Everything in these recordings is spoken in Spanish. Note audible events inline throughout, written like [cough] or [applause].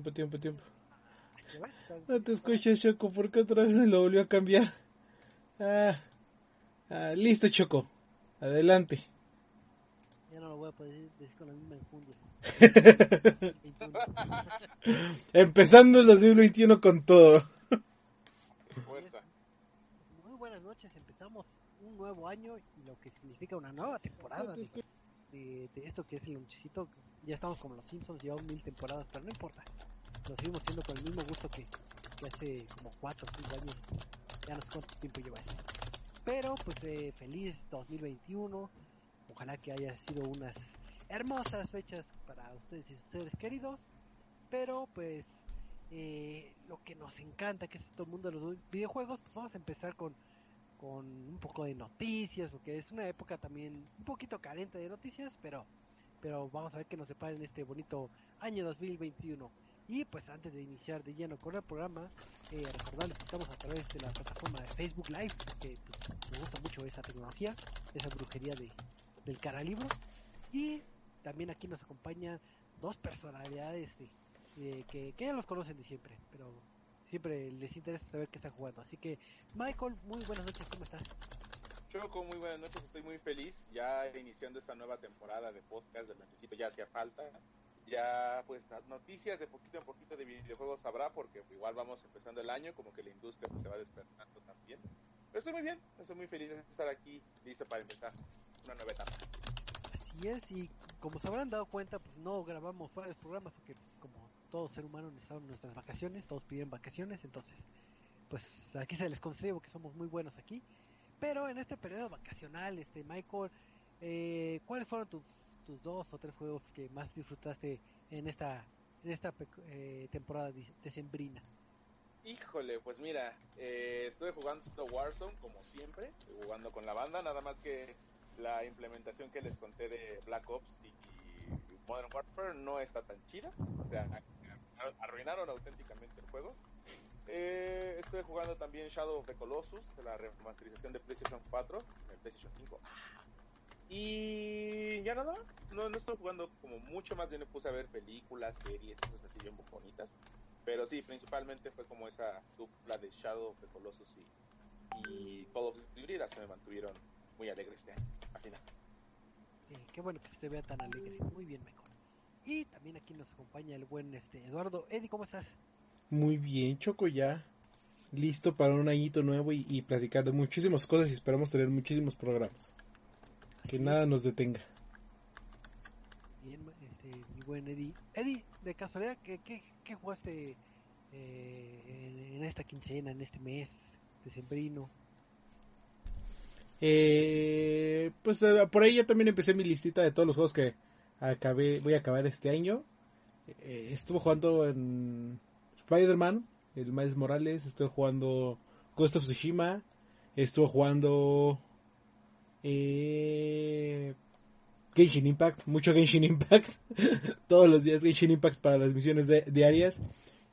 Tiempo, tiempo, tiempo. No te escuchas, Choco, porque otra vez me lo volvió a cambiar. Ah, ah, listo, Choco. Adelante. Ya no lo voy a poder decir con la misma enjundia. [laughs] Empezando el 2021 con todo. Fuerza. Muy buenas noches, empezamos un nuevo año y lo que significa una nueva temporada de, de- de esto que es el lonchecito. Ya estamos como los Simpsons, llevamos mil temporadas, pero no importa. Lo seguimos haciendo con el mismo gusto que, que hace como 4 o 5 años. Ya no sé cuánto tiempo lleva eso. Pero pues eh, feliz 2021. Ojalá que haya sido unas hermosas fechas para ustedes y sus seres queridos. Pero pues eh, lo que nos encanta, que es todo el mundo de los videojuegos, pues vamos a empezar con, con un poco de noticias, porque es una época también un poquito carente de noticias, pero, pero vamos a ver qué nos separa en este bonito año 2021. Y pues antes de iniciar de lleno con el programa, eh, recordarles que estamos a través de la plataforma de Facebook Live, porque pues, me gusta mucho esa tecnología, esa brujería de, del cara libro. Y también aquí nos acompañan dos personalidades de, de que, que ya los conocen de siempre, pero siempre les interesa saber qué están jugando. Así que, Michael, muy buenas noches, ¿cómo estás? Choco, muy buenas noches, estoy muy feliz. Ya iniciando esta nueva temporada de podcast del Nochecito, ya hacía falta. Ya, pues, noticias de poquito en poquito de videojuegos habrá, porque igual vamos empezando el año, como que la industria pues, se va despertando también. Pero estoy muy bien, estoy muy feliz de estar aquí, listo para empezar una nueva etapa. Así es, y como se habrán dado cuenta, pues no grabamos varios programas, porque pues, como todo ser humano necesitamos nuestras vacaciones, todos piden vacaciones, entonces, pues aquí se les concede que somos muy buenos aquí. Pero en este periodo vacacional, este Michael, eh, ¿cuáles fueron tus, tus dos o tres juegos que más disfrutaste en esta en esta eh, temporada de- decembrina? Híjole, pues mira, eh, estuve jugando Warzone como siempre, jugando con la banda, nada más que la implementación que les conté de Black Ops y, y Modern Warfare no está tan chida, o sea, arruinaron auténticamente el juego. Eh, estuve jugando también Shadow of the Colossus, la remasterización de PlayStation 4, el PlayStation 5. Y ya nada más, no, no estoy jugando como mucho más, yo me puse a ver películas, series, cosas así bien bonitas. Pero sí, principalmente fue como esa dupla de Shadow of the Colossus y, y Call of Duty las que me mantuvieron muy alegre este año, al final. Eh, qué bueno que se te vea tan alegre. Muy bien, Michael. Y también aquí nos acompaña el buen este Eduardo. Eddie, ¿cómo estás? Muy bien, Choco, ya. Listo para un añito nuevo y, y platicar de muchísimas cosas y esperamos tener muchísimos programas. Que nada nos detenga. Bien, este, mi buen Eddie. Eddie, de casualidad, ¿qué, qué, qué jugaste eh, en, esta quincena, en este mes decembrino? Eh, pues eh, por ahí ya también empecé mi listita de todos los juegos que acabé, voy a acabar este año. Eh, estuve jugando en Spider-Man, el Miles Morales, estuve jugando Ghost of Tsushima, estuve jugando eh, Genshin Impact, mucho Genshin Impact, [laughs] todos los días Genshin Impact para las misiones de- diarias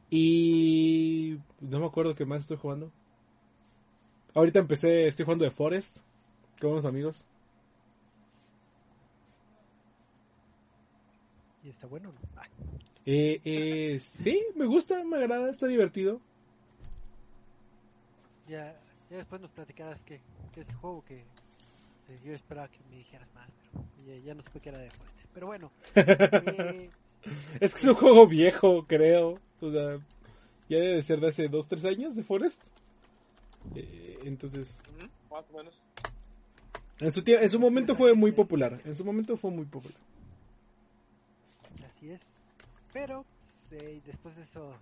y no me acuerdo qué más estoy jugando. Ahorita empecé, estoy jugando de Forest con unos amigos. ¿Y está bueno o no? Eh, eh, sí, me gusta, me agrada, está divertido. ya, ya después nos platicarás qué, qué es el juego que eh, yo esperaba que me dijeras más, pero ya, ya no supe que era de Forest. Pero bueno, [laughs] eh, Es que es un juego viejo, creo. O sea, ya debe de ser de hace 2-3 años de Forest. Eh, entonces, Más o menos. en su, en su momento fue muy popular. En su momento fue muy popular. Así es. Pero eh, después de eso,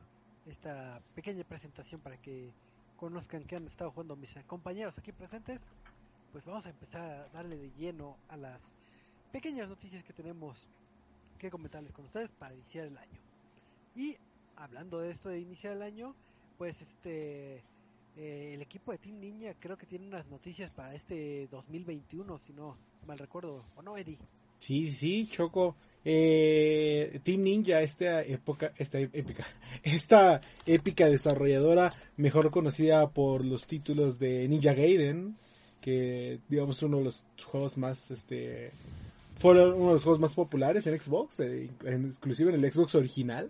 esta pequeña presentación para que conozcan que han estado jugando mis compañeros aquí presentes, pues vamos a empezar a darle de lleno a las pequeñas noticias que tenemos que comentarles con ustedes para iniciar el año. Y hablando de esto de iniciar el año, pues este eh, el equipo de Team Ninja creo que tiene unas noticias para este 2021, si no mal recuerdo, ¿o no, Eddie? Sí, sí, Choco. Eh, Team Ninja, esta época, esta épica, [laughs] esta épica desarrolladora, mejor conocida por los títulos de Ninja Gaiden, que digamos uno de los juegos más, este, fueron uno de los juegos más populares en Xbox, eh, inclusive en el Xbox original.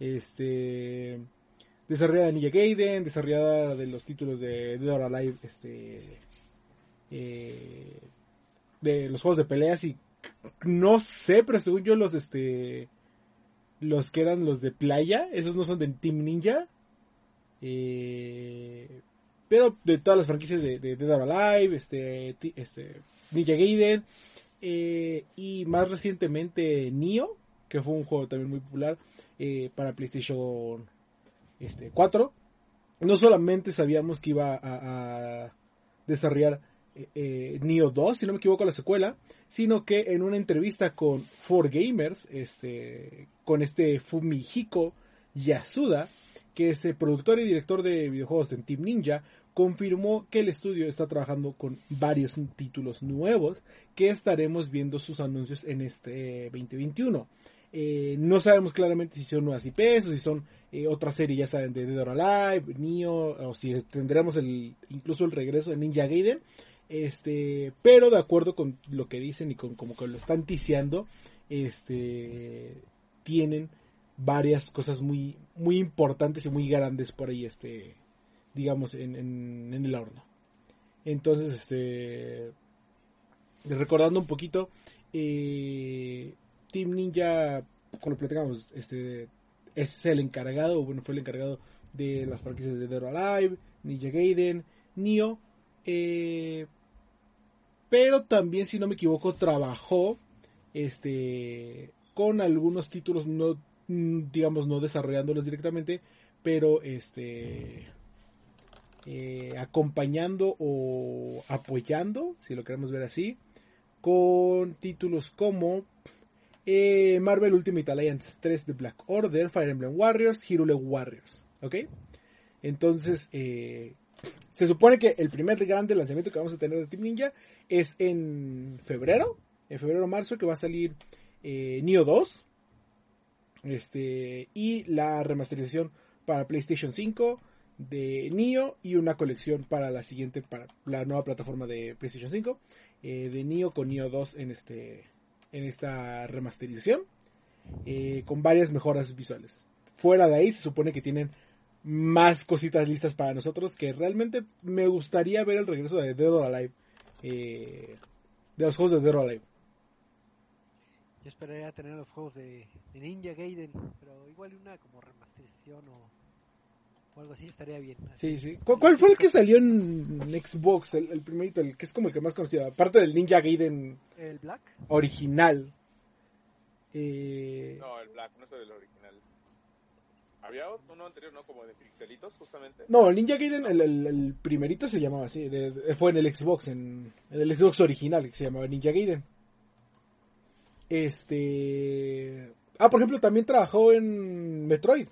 este desarrollada de Ninja Gaiden, desarrollada de los títulos de Dead or Alive, este eh, de los juegos de peleas y no sé, pero según yo los este los que eran los de playa, esos no son de Team Ninja. Eh, de todas las franquicias de, de Dead or Alive, este, este Ninja Gaiden eh, y más recientemente Nioh, que fue un juego también muy popular eh, para PlayStation este, 4. No solamente sabíamos que iba a, desarrollar eh, eh, Nioh 2, si no me equivoco, la secuela, sino que en una entrevista con 4Gamers, este, con este Fumihiko Yasuda, que es el productor y director de videojuegos en Team Ninja, confirmó que el estudio está trabajando con varios títulos nuevos que estaremos viendo sus anuncios en este 2021. Eh, no sabemos claramente si son nuevas IPs o si son eh, otra serie, ya saben, de Dead or Alive, Neo, o si tendremos el, incluso el regreso de Ninja Gaiden. Este, pero de acuerdo con lo que dicen y con como que lo están ticiando, este, tienen varias cosas muy, muy importantes y muy grandes por ahí, este, digamos, en, en, el horno. Entonces, este, recordando un poquito, eh, Team Ninja, cuando platicamos, este, es el encargado, bueno, fue el encargado de las franquicias de Dead Alive, Ninja Gaiden, Nioh, eh, pero también, si no me equivoco, trabajó, este, con algunos títulos no, digamos, no desarrollándolos directamente, pero este eh, acompañando o apoyando, si lo queremos ver así, con títulos como eh, Marvel Ultimate Alliance 3 de Black Order, Fire Emblem Warriors, Hirule Warriors. ¿Ok? Entonces, eh, se supone que el primer grande lanzamiento que vamos a tener de Team Ninja es en febrero, en febrero-marzo, que va a salir eh, 2. Este, y la remasterización para PlayStation 5, de Nio y una colección para la siguiente, para la nueva plataforma de PlayStation 5, eh, de Nio con Nio 2 en, este, en esta remasterización, eh, con varias mejoras visuales. Fuera de ahí se supone que tienen más cositas listas para nosotros, que realmente me gustaría ver el regreso de Dead or Alive, eh, de los juegos de Dead or Alive. Yo esperaría tener los juegos de, de Ninja Gaiden, pero igual una como remasterización o o algo así estaría bien. Sí, sí. ¿Cuál, fue el que salió en Xbox? El, primerito, el que es como el que más conocido. Aparte del Ninja Gaiden. ¿El Black? Original. Eh... No, el Black, no es el original. ¿Había uno anterior, no? Como de pixelitos, justamente. No, el Ninja Gaiden, el, el, primerito se llamaba así. fue en el Xbox, en, en, el Xbox original, que se llamaba Ninja Gaiden. Este. Ah, por ejemplo, también trabajó en Metroid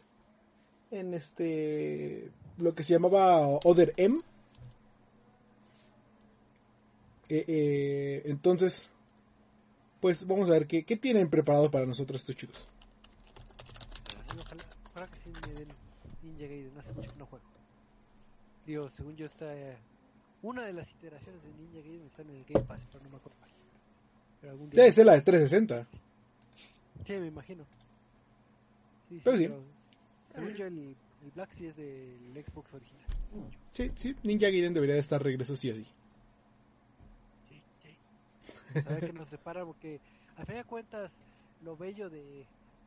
en este lo que se llamaba Other M. Eh, eh, entonces, pues vamos a ver qué, qué tienen preparado para nosotros estos chicos. Ojalá, ojalá que sí me den Ninja Gaiden, hace mucho que no juego. Digo, según yo está... una de las iteraciones de Ninja Gaiden está en el Game Pass, pero no me acuerdo Pero algún día... Debe ser la de 360. Sí, me imagino. Sí, pero sí. Según yo, el, el Black sí es del Xbox original. Sí, sí, Ninja Gaiden debería de estar regreso sí o sí. Sí, sí. a ver qué nos separa, porque al fin de cuentas, lo bello de,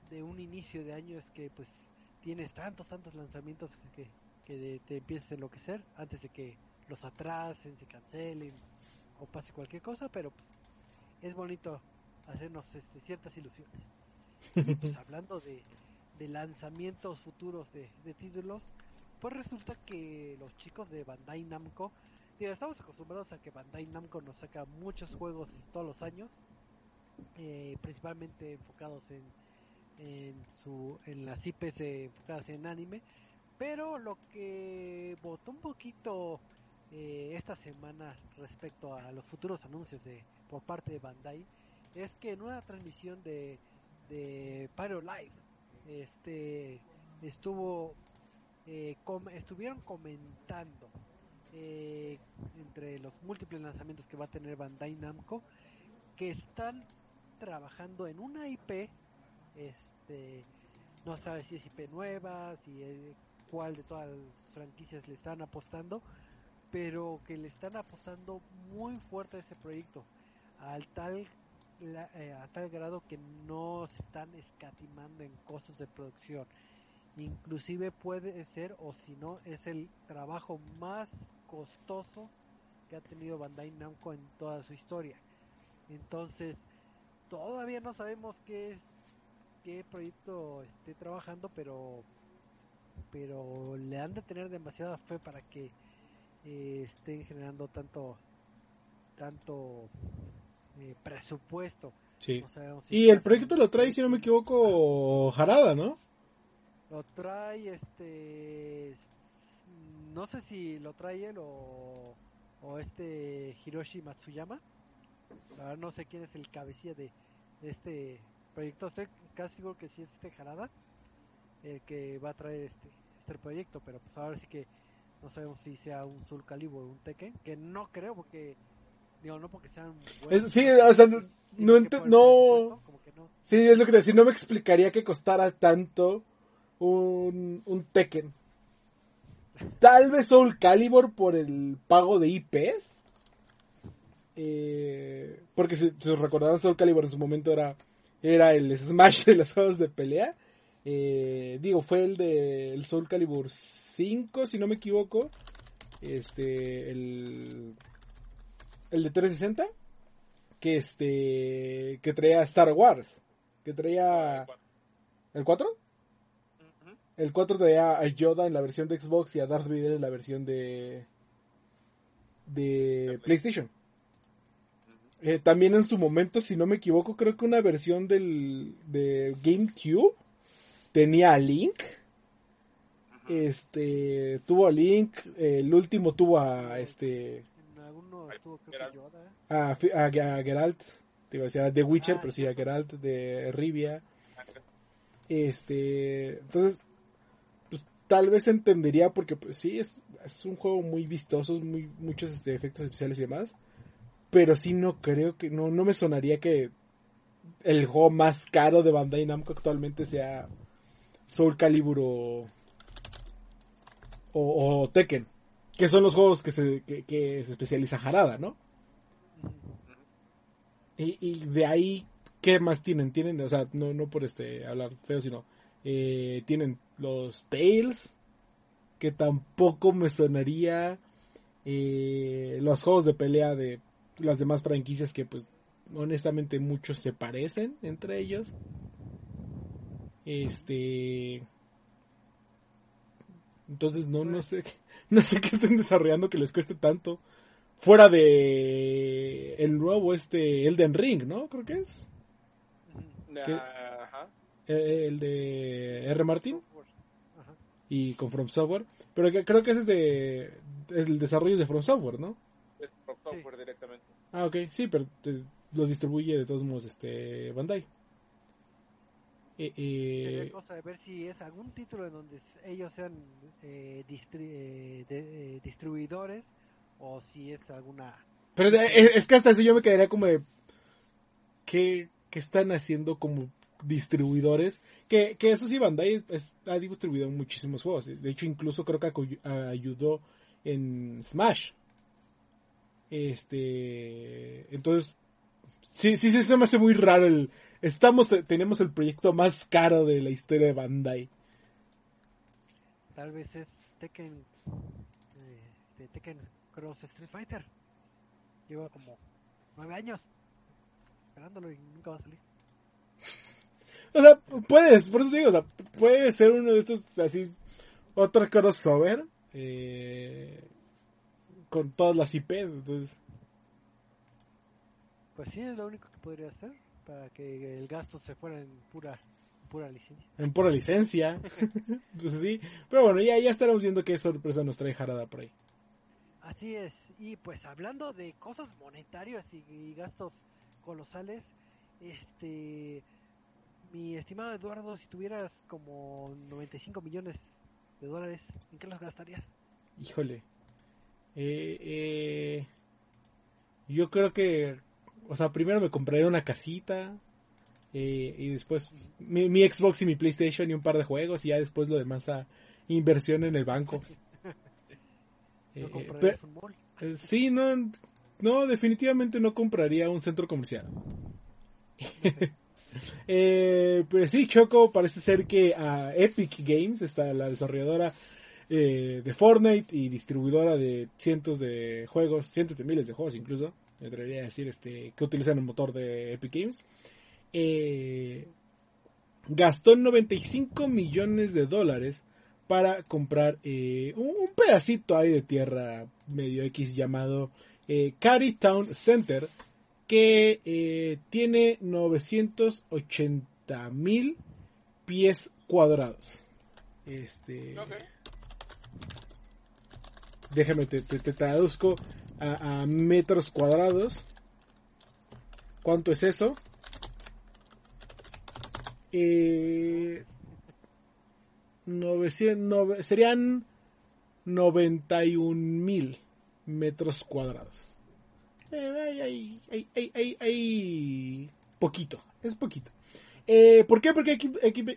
de un inicio de año es que pues tienes tantos, tantos lanzamientos que, que te empieces a enloquecer antes de que los atrasen, se cancelen o pase cualquier cosa, pero pues es bonito hacernos este, ciertas ilusiones. Y pues hablando de, de lanzamientos futuros de, títulos, pues resulta que los chicos de Bandai Namco, estamos acostumbrados a que Bandai Namco nos saca muchos juegos todos los años, eh, principalmente enfocados en, en, su, en las IPs enfocadas en anime, pero lo que votó un poquito eh, esta semana respecto a los futuros anuncios de por parte de Bandai es que en una transmisión de, de Pyro Live este estuvo eh, estuvieron comentando eh, entre los múltiples lanzamientos que va a tener Bandai Namco que están trabajando en una IP este no sabe si es IP nueva, si es, cuál de todas las franquicias le están apostando, pero que le están apostando muy fuerte a ese proyecto, al tal eh, a tal grado que no se están escatimando en costos de producción. Inclusive puede ser, o si no, es el trabajo más costoso que ha tenido Bandai Namco en toda su historia. Entonces, todavía no sabemos qué es qué proyecto esté trabajando, pero pero le han de tener demasiada fe para que eh, estén generando tanto tanto eh, presupuesto. Sí. y el proyecto lo trae, si no me equivoco, Jarada, ¿no? Lo trae, este, no sé si lo trae él o, o este Hiroshi Matsuyama. La verdad no sé quién es el cabecilla de, este proyecto. Estoy casi seguro que sí es este Jarada el que va a traer este, este proyecto, pero pues ahora sí que no sabemos si sea un Soul Calibur o un Tekken, que no creo porque Digo, no porque sean buenos, Sí, o sea, no, no, no... Sí, es lo que te decía, no me explicaría que costara tanto un, un Tekken. Tal vez Soul Calibur por el pago de IPs. Eh, porque si, os recordarán, Soul Calibur en su momento era, era el Smash de los juegos de pelea. Eh, digo, fue el de el Soul Calibur 5, si no me equivoco. Este, el el de 360, que este, que traía Star Wars, que traía el 4. El 4 traía a Yoda en la versión de Xbox y a Darth Vader en la versión de de PlayStation. Eh, también en su momento, si no me equivoco, creo que una versión del de GameCube tenía a Link. Este tuvo a Link, el último tuvo a este a, a, Geralt, te iba a decir, Witcher, ah, pero sí, a Geralt de Rivia. Este, entonces, pues tal vez entendería porque pues sí, es, es un juego muy vistoso, muy, muchos este, efectos especiales y demás. Pero sí no creo que, no, no me sonaría que el juego más caro de Bandai Namco actualmente sea Soul Calibur o, o Tekken. Que son los juegos que se, que, se especializa Jarada, ¿no? Y, y, de ahí, ¿qué más tienen? Tienen, o sea, no, no por este hablar feo, sino eh, tienen los Tales, que tampoco me sonaría eh, los juegos de pelea de las demás franquicias que pues honestamente muchos se parecen entre ellos. Este entonces no no sé [laughs] no sé qué estén desarrollando que les cueste tanto. Fuera de el nuevo este Elden Ring, ¿no? Creo que es. Ajá. Eh, el de R. Martin. Y con From Software. Pero creo que ese es de. El desarrollo es de From Software, ¿no? Es From Software directamente. Ah, ok. Sí, pero los distribuye de todos modos este Bandai. Eh, eh, cosa de ver si es algún título en donde ellos sean eh, eh, eh, distribuidores o si es alguna... Pero es que hasta eso yo me quedaría como de... ¿Qué, están haciendo como distribuidores? Que, que eso sí, Bandai ha distribuido muchísimos juegos. De hecho, incluso creo que ayudó en Smash. Este... Entonces... Sí, sí, sí, se me hace muy raro el Estamos, tenemos el proyecto más caro de la historia de Bandai. Tal vez es Tekken, eh, Tekken Cross Street Fighter. Lleva como nueve años esperándolo y nunca va a salir. O sea, puedes, por eso digo, o sea, puede ser uno de estos así, otro crossover eh, con todas las IPs, entonces. Pues sí, es lo único que podría hacer para que el gasto se fuera en pura pura licencia. En pura licencia. [laughs] [laughs] pues sí. Pero bueno, ya, ya estaremos viendo qué sorpresa nos trae Jarada por ahí. Así es. Y pues hablando de cosas monetarias y, gastos colosales, este mi estimado Eduardo, si tuvieras como 95 millones de dólares, ¿en qué los gastarías? Híjole. Eh, eh, yo creo que o sea, primero me compraría una casita eh, y después mi, mi, Xbox y mi PlayStation y un par de juegos y ya después lo demás a inversión en el banco. [laughs] ¿No eh? Eh, sí, no, no, definitivamente no compraría un centro comercial. [laughs] eh, pues sí, Choco, parece ser que a Epic Games, está la desarrolladora eh, de Fortnite y distribuidora de cientos de juegos, cientos de miles de juegos incluso, me atrevería a decir, este, que utilizan el motor de Epic Games, eh, gastó 95 millones de dólares para comprar eh, un, pedacito ahí de tierra medio X llamado eh, Town Center que eh, tiene 980 mil pies cuadrados. Este, déjame te, traduzco a, metros cuadrados. ¿Cuánto es eso? Eh, 900, serían 91 mil metros cuadrados. Eh, poquito, es poquito. Eh, ¿Por qué? Porque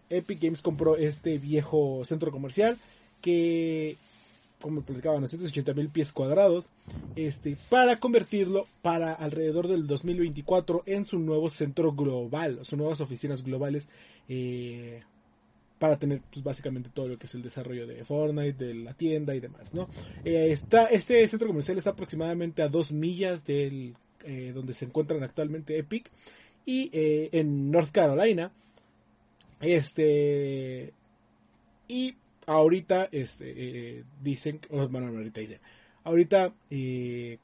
Epic, Games compró este viejo centro comercial que, como platicaba, 980 mil pies cuadrados, este, para convertirlo para alrededor del 2024 en su nuevo centro global, sus nuevas oficinas globales. Eh, para tener pues, básicamente todo lo que es el desarrollo de Fortnite, de la tienda y demás, ¿no? Eh, está, este centro comercial está aproximadamente a dos millas del eh, donde se encuentran actualmente Epic y eh, en North Carolina, este y ahorita este dicen, bueno, ahorita dicen, ahorita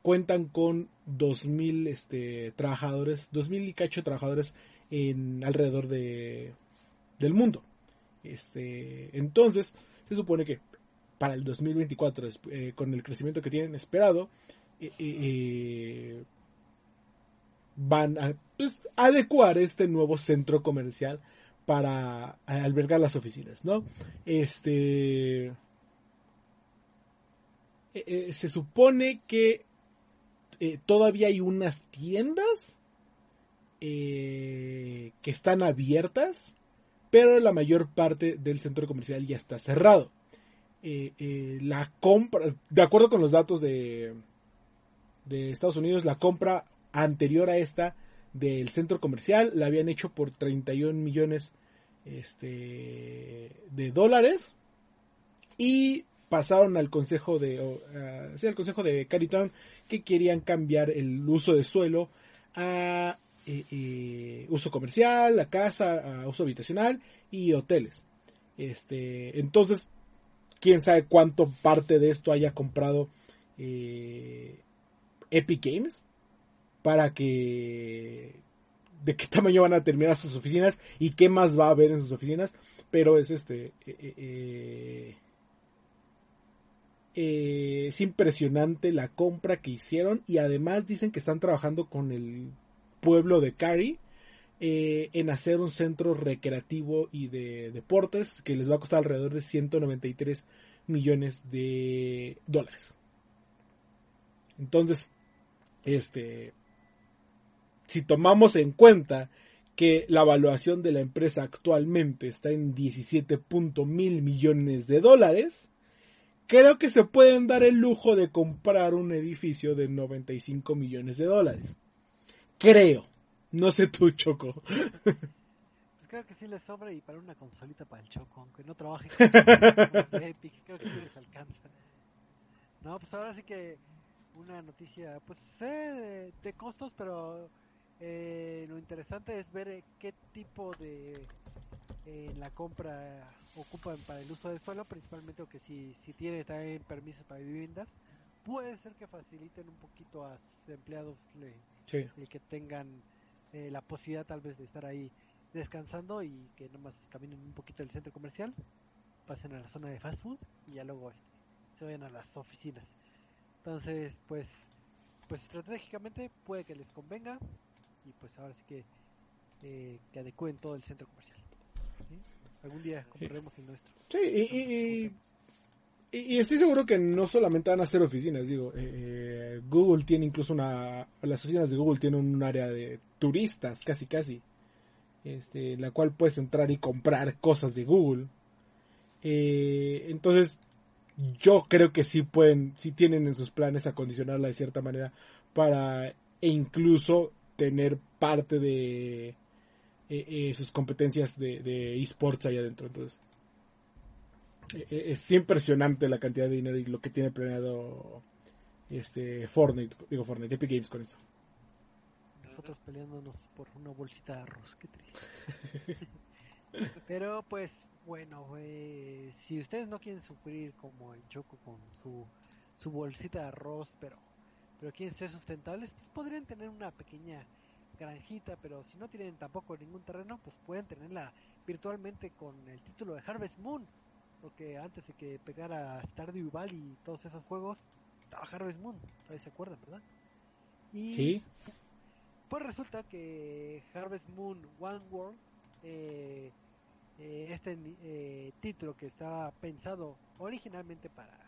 cuentan con 2000 este trabajadores, 2000 y cacho trabajadores en alrededor de del mundo. Este, entonces, se supone que para el 2024, eh, con el crecimiento que tienen esperado, eh, eh, van a pues, adecuar este nuevo centro comercial para albergar las oficinas, ¿no? Este se supone que todavía hay unas tiendas que están abiertas pero la mayor parte del centro comercial ya está cerrado. Eh, eh, la compra, de acuerdo con los datos de, de Estados Unidos, la compra anterior a esta del centro comercial la habían hecho por 31 millones este, de dólares y pasaron al consejo de al consejo de que querían cambiar el uso de suelo a uso comercial, a casa, a uso habitacional y hoteles. Este, entonces, quién sabe cuánto parte de esto haya comprado eh, Epic Games para que de qué [laughs] tamaño van a terminar sus oficinas y qué más va a haber en sus oficinas, pero es este eh, eh, es impresionante la compra que hicieron y además dicen que están trabajando con el pueblo de Cary eh, en hacer un centro recreativo y de deportes que les va a costar alrededor de 193 millones de dólares. Entonces, este, si tomamos en cuenta que la evaluación de la empresa actualmente está en 17 mil millones de dólares, creo que se pueden dar el lujo de comprar un edificio de 95 millones de dólares. Creo. No sé tú, Choco. Pues creo que sí les sobra y para una consolita para el Choco, aunque no trabaje con [laughs] Epic, creo que sí les alcanza. No, pues ahora sí que una noticia, pues sé de, costos, pero eh, lo interesante es ver eh, qué tipo de eh, la compra ocupan para el uso del suelo, principalmente o que si, si tiene también permisos para viviendas, puede ser que faciliten un poquito a sus empleados el que tengan eh, la posibilidad tal vez de estar ahí descansando y que nomás caminen un poquito del centro comercial, pasen a la zona de fast food y ya luego este, se vayan a las oficinas. Entonces, pues, pues estratégicamente puede que les convenga y pues ahora sí que, eh, que adecúen todo el centro comercial. Algún día compraremos el nuestro. Sí, y, y, estoy seguro que no solamente van a ser oficinas, digo, eh, Google tiene incluso una, las oficinas de Google tienen un área de turistas, casi casi. este, en la cual puedes entrar y comprar cosas de Google. Eh, entonces, yo creo que sí pueden, sí tienen en sus planes acondicionarla de cierta manera para e incluso tener parte de eh, eh, sus competencias de, esports ahí adentro. Entonces, es impresionante la cantidad de dinero y lo que tiene planeado este Fortnite, digo Fortnite, Epic Games con esto. Nosotros peleándonos por una bolsita de arroz, qué triste. [laughs] Pero pues bueno, eh, si ustedes no quieren sufrir como el Choco con su, su bolsita de arroz, pero pero quieren ser sustentables, pues podrían tener una pequeña granjita, pero si no tienen tampoco ningún terreno, pues pueden tenerla virtualmente con el título de Harvest Moon, porque antes de que pegara Stardew Valley y todos esos juegos, estaba Harvest Moon, todavía se acuerdan, ¿verdad? Y sí. Pues resulta que Harvest Moon One World, eh, eh, este eh, título que estaba pensado originalmente para,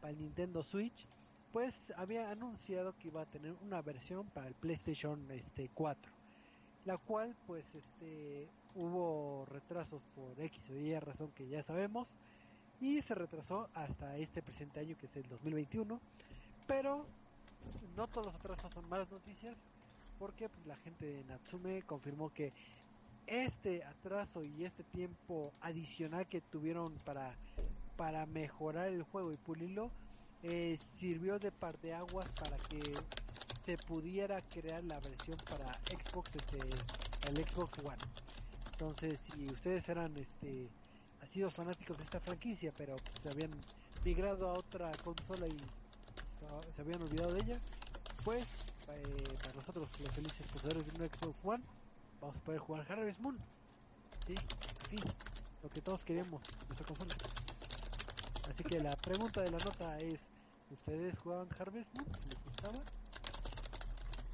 para el Nintendo Switch, pues había anunciado que iba a tener una versión para el PlayStation este 4 la cual pues este hubo retrasos por X o Y razón que ya sabemos. Y se retrasó hasta este presente año que es el 2021 pero no todos los atrasos son malas noticias. Porque pues, la gente de Natsume confirmó que este atraso y este tiempo adicional que tuvieron para para mejorar el juego y pulirlo eh, sirvió de par de aguas para que se pudiera crear la versión para Xbox este, el Xbox One. Entonces si ustedes eran este sido fanáticos de esta franquicia pero se habían migrado a otra consola y se habían olvidado de ella pues eh, para nosotros los felices poseedores de un Xbox One vamos a poder jugar Harvest Moon. Sí, sí lo que todos queríamos nuestra consola. Así que la pregunta de la nota es ¿Ustedes jugaban Harvest Moon? ¿Les gustaba?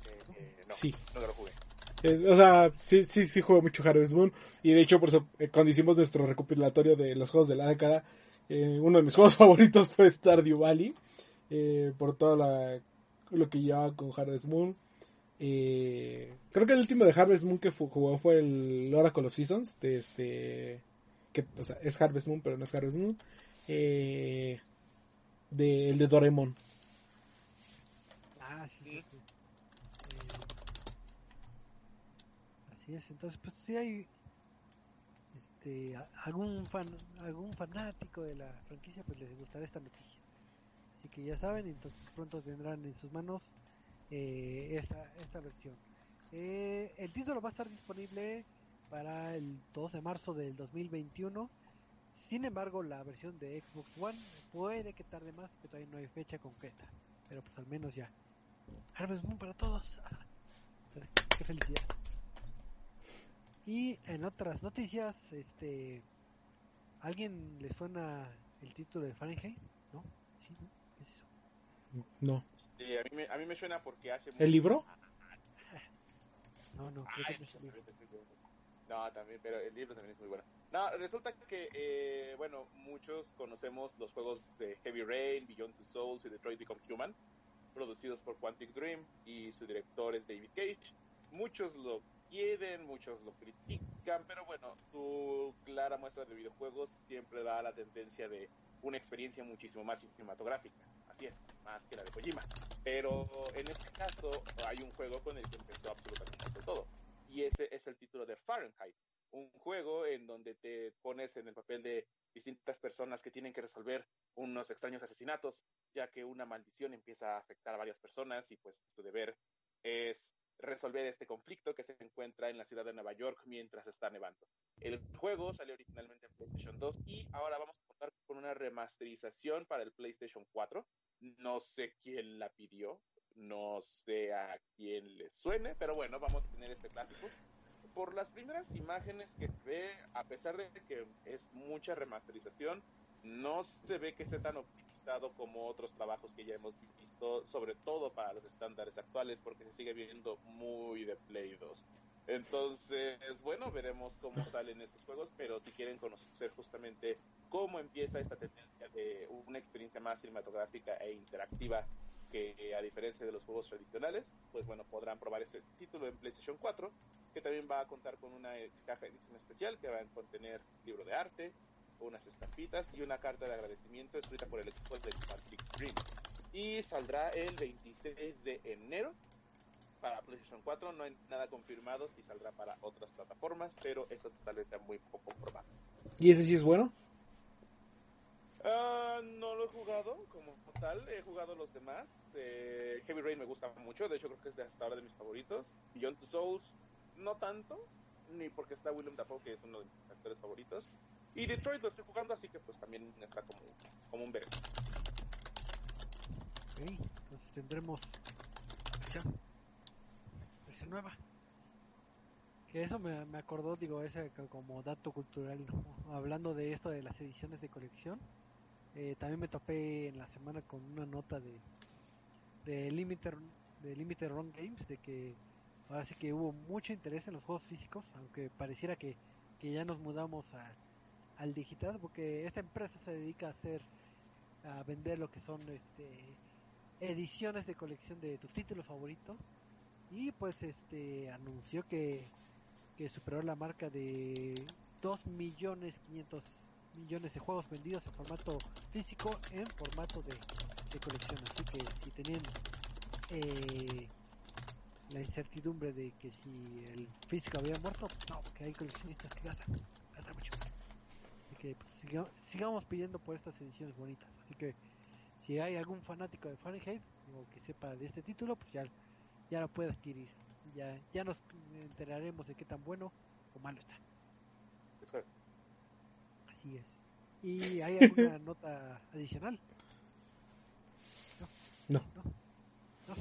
Eh, eh, no, sí. No lo jugué. Eh, o sea, sí, sí, sí juego mucho Harvest Moon. Y de hecho, por eso, eh, cuando hicimos nuestro recopilatorio de los juegos de la década, eh, uno de mis [laughs] juegos favoritos fue Stardew Valley. por todo la, lo que llevaba con Harvest Moon. creo que el último de Harvest Moon que jugó fue el Oracle of Seasons. De este, que, o sea, es Harvest Moon, pero no es Harvest Moon. Eh, de, el de Doraemon. Ah, sí, sí, sí. Eh, así es, entonces pues si hay este, algún fan, algún fanático de la franquicia pues les gustará esta noticia. Así que ya saben, entonces pronto tendrán en sus manos eh, esta, esta versión. Eh, el título va a estar disponible para el 2 de marzo del 2021 sin embargo, la versión de Xbox One puede que tarde más, porque todavía no hay fecha concreta. Pero pues al menos ya. Harvest Moon para todos. [laughs] qué felicidad. Y en otras noticias, este, ¿alguien le suena el título de Fahrenheit? ¿No? ¿Sí? ¿No? ¿Qué es eso? No. Sí, a mí me, a mí me suena porque hace... ¿El libro? [laughs] No, no, creo que no es el libro. No, también, pero el libro también es muy bueno. No, resulta que, eh, bueno, muchos conocemos los juegos de Heavy Rain, Beyond Two Souls y Detroit Become Human, producidos por Quantic Dream y su director es David Cage. Muchos lo quieren, muchos lo critican, pero bueno, su clara muestra de videojuegos siempre da la tendencia de una experiencia muchísimo más cinematográfica. Así es, más que la de Kojima. Pero en este caso hay un juego con el que empezó absolutamente todo y ese es el título de Fahrenheit, un juego en donde te pones en el papel de distintas personas que tienen que resolver unos extraños asesinatos, ya que una maldición empieza a afectar a varias personas y pues tu deber es resolver este conflicto que se encuentra en la ciudad de Nueva York mientras está nevando. El juego salió originalmente en PlayStation 2 y ahora vamos a contar con una remasterización para el PlayStation 4. No sé quién la pidió, no sé a quién le suene, pero bueno, vamos a tener este clásico. Por las primeras imágenes que ve, a pesar de que es mucha remasterización, no se ve que esté tan optimizado como otros trabajos que ya hemos visto, sobre todo para los estándares actuales, porque se sigue viendo muy de Play 2. Entonces, bueno, veremos cómo salen estos juegos, pero si quieren conocer justamente cómo empieza esta tendencia de una experiencia más cinematográfica e interactiva que a diferencia de los juegos tradicionales, pues bueno, podrán probar ese título en PlayStation 4, que también va a contar con una caja de edición especial que va a contener libro de arte, unas estampitas y una carta de agradecimiento escrita por el equipo de Quantic Dream. Y saldrá el 26 de enero para PlayStation 4. No hay nada confirmado si saldrá para otras plataformas, pero eso tal vez sea muy poco probable. ¿Y ese sí es bueno? Uh, no lo he jugado como tal, he jugado los demás. Eh, Heavy Rain me gusta mucho, de hecho creo que es de hasta ahora de mis favoritos. Beyond Two Souls, no tanto, ni porque está William Dafoe, que es uno de mis actores favoritos. Y Detroit lo estoy jugando, así que pues también está como, como un verde. Ok, entonces tendremos versión, versión nueva. Que eso me, me acordó, digo, ese como dato cultural, hablando de esto de las ediciones de colección. Eh, también me topé en la semana con una nota de de Limited, de Limited Run Games de que ahora sí que hubo mucho interés en los juegos físicos, aunque pareciera que, que ya nos mudamos al digital, porque esta empresa se dedica a hacer, a vender lo que son este ediciones de colección de tus títulos favoritos y pues este anunció que, que superó la marca de 2 millones 500 millones de juegos vendidos en formato físico en formato de, de colección. Así que si tenían eh, la incertidumbre de que si el físico había muerto, no, porque hay coleccionistas que gastan, gastan mucho. Así que pues, sigamos, sigamos pidiendo por estas ediciones bonitas. Así que si hay algún fanático de Fahrenheit o que sepa de este título, pues ya, ya lo puede adquirir. Ya, ya nos enteraremos de qué tan bueno o malo está. Eso es. Así es. ¿Y hay alguna [laughs] nota adicional? No. ¿No? ¿No?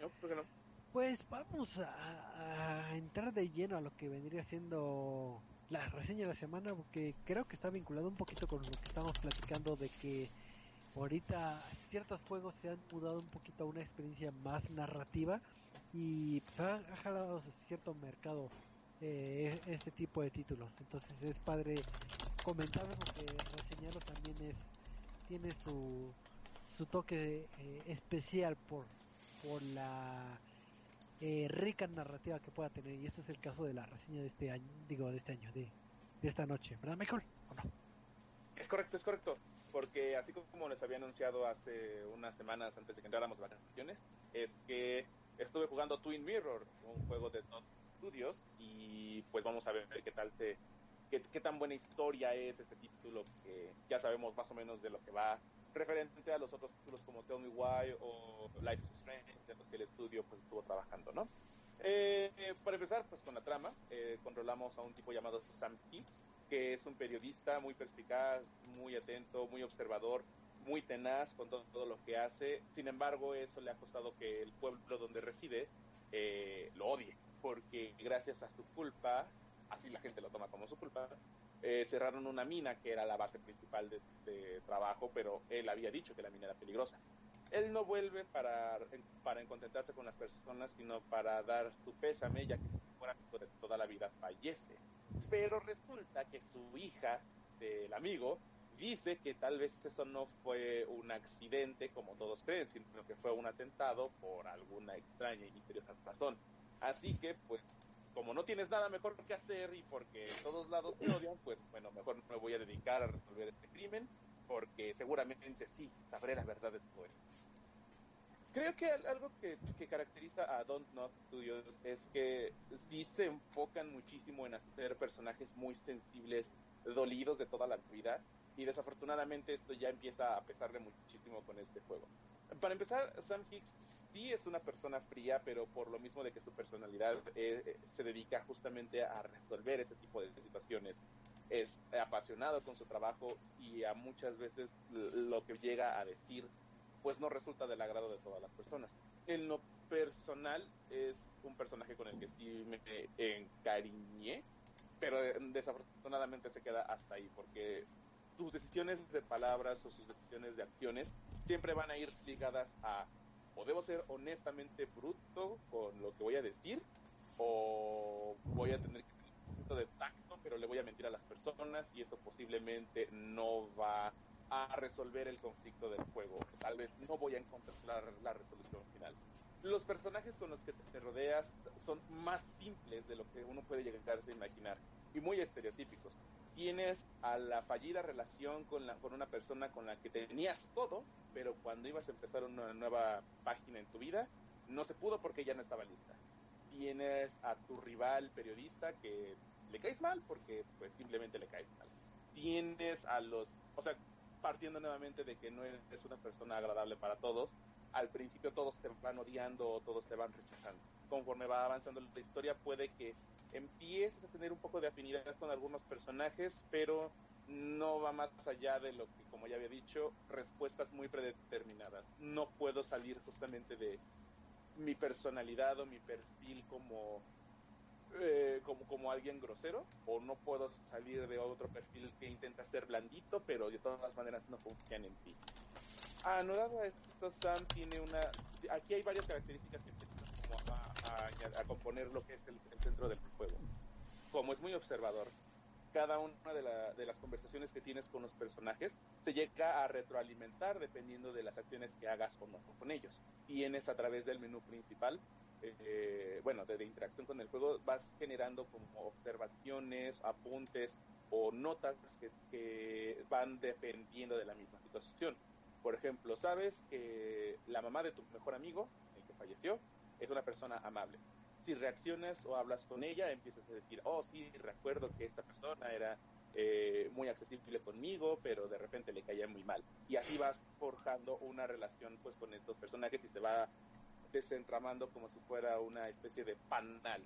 No, ¿por qué no? Pues vamos a, entrar de lleno a lo que vendría siendo la reseña de la semana, porque creo que está vinculado un poquito con lo que estamos platicando de que ahorita ciertos juegos se han mudado un poquito a una experiencia más narrativa y pues ha, jalado cierto mercado eh, este tipo de títulos. Entonces es padre comentarlo porque reseñarlo también es tiene su su toque eh, especial por por la eh, rica narrativa que pueda tener y este es el caso de la reseña de este año digo de este año de, de esta noche verdad Michael ¿O no? Es correcto, es correcto. Porque así como les había anunciado hace unas semanas antes de que entráramos a vacaciones, es que estuve jugando Twin Mirror, un juego de Dot Studios, y pues vamos a ver qué tal te, qué, qué tan buena historia es este título, que ya sabemos más o menos de lo que va, referente a los otros títulos como Tell Me Why o Life is Strange, de los que el estudio pues estuvo trabajando, ¿no? Eh, eh, para empezar, pues con la trama, eh, controlamos a un tipo llamado Sam Hicks, que es un periodista muy perspicaz, muy atento, muy observador, muy tenaz con todo, todo, lo que hace. Sin embargo, eso le ha costado que el pueblo donde reside eh, lo odie, porque gracias a su culpa, así la gente lo toma como su culpa, eh, cerraron una mina que era la base principal de, de, trabajo, pero él había dicho que la mina era peligrosa. Él no vuelve para, para contentarse con las personas, sino para dar su pésame, ya que fuera de toda la vida fallece pero resulta que su hija del amigo dice que tal vez eso no fue un accidente como todos creen, sino que fue un atentado por alguna extraña y misteriosa razón. Así que, pues, como no tienes nada mejor que hacer y porque en todos lados te odian, pues bueno, mejor me voy a dedicar a resolver este crimen, porque seguramente sí, sabré la verdad de todo esto. Creo que algo que, que, caracteriza a Don't Not Studios es que sí se enfocan muchísimo en hacer personajes muy sensibles, dolidos de toda la vida, y desafortunadamente esto ya empieza a pesarle muchísimo con este juego. Para empezar, Sam Hicks sí es una persona fría, pero por lo mismo de que su personalidad eh, se dedica justamente a resolver ese tipo de situaciones. Es apasionado con su trabajo y a muchas veces lo que llega a decir pues no resulta del agrado de todas las personas. En lo personal es un personaje con el que sí me encariñé, pero desafortunadamente se queda hasta ahí, porque sus decisiones de palabras o sus decisiones de acciones siempre van a ir ligadas a o debo ser honestamente bruto con lo que voy a decir, o voy a tener que tener un poquito de tacto, pero le voy a mentir a las personas y eso posiblemente no va a resolver el conflicto del juego. Tal vez no voy a encontrar la resolución final. Los personajes con los que te rodeas son más simples de lo que uno puede llegar a imaginar y muy estereotípicos. Tienes a la fallida relación con, la, con una persona con la que tenías todo, pero cuando ibas a empezar una nueva página en tu vida, no se pudo porque ya no estaba lista. Tienes a tu rival periodista que le caes mal porque pues simplemente le caes mal. Tienes a los, o sea, partiendo nuevamente de que no eres una persona agradable para todos, al principio todos te van odiando o todos te van rechazando. Conforme va avanzando la historia puede que empieces a tener un poco de afinidad con algunos personajes, pero no va más allá de lo que, como ya había dicho, respuestas muy predeterminadas. No puedo salir justamente de mi personalidad o mi perfil como eh, como, como alguien grosero o no puedo salir de otro perfil que intenta ser blandito pero de todas maneras no confían en ti anudado a esto Sam tiene una aquí hay varias características que empiezan como a, a, componer lo que es el, centro del juego como es muy observador cada una de, la, de, las conversaciones que tienes con los personajes se llega a retroalimentar dependiendo de las acciones que hagas o no con ellos. Tienes a través del menú principal eh, bueno, de, interacción con el juego, vas generando como observaciones, apuntes o notas que, van dependiendo de la misma situación. Por ejemplo, sabes que la mamá de tu mejor amigo, el que falleció, es una persona amable. Si reaccionas o hablas con ella, empiezas a decir, oh sí, recuerdo que esta persona era eh, muy accesible conmigo, pero de repente le caía muy mal. Y así vas forjando una relación pues con estos personajes y se va desentramando como si fuera una especie de panal.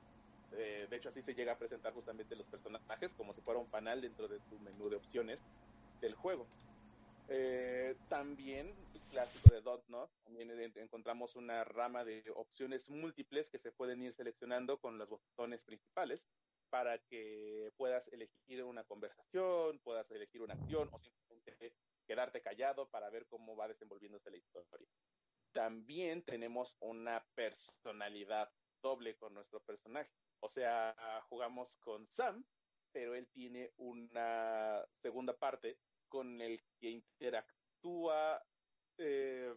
Eh, de hecho, así se llega a presentar justamente los personajes, como si fuera un panal dentro de tu menú de opciones del juego. Eh, también, clásico de Dotnod, también encontramos una rama de opciones múltiples que se pueden ir seleccionando con los botones principales para que puedas elegir una conversación, puedas elegir una acción o simplemente quedarte callado para ver cómo va desenvolviéndose la historia también tenemos una personalidad doble con nuestro personaje. O sea, jugamos con Sam, pero él tiene una segunda parte con el que interactúa eh,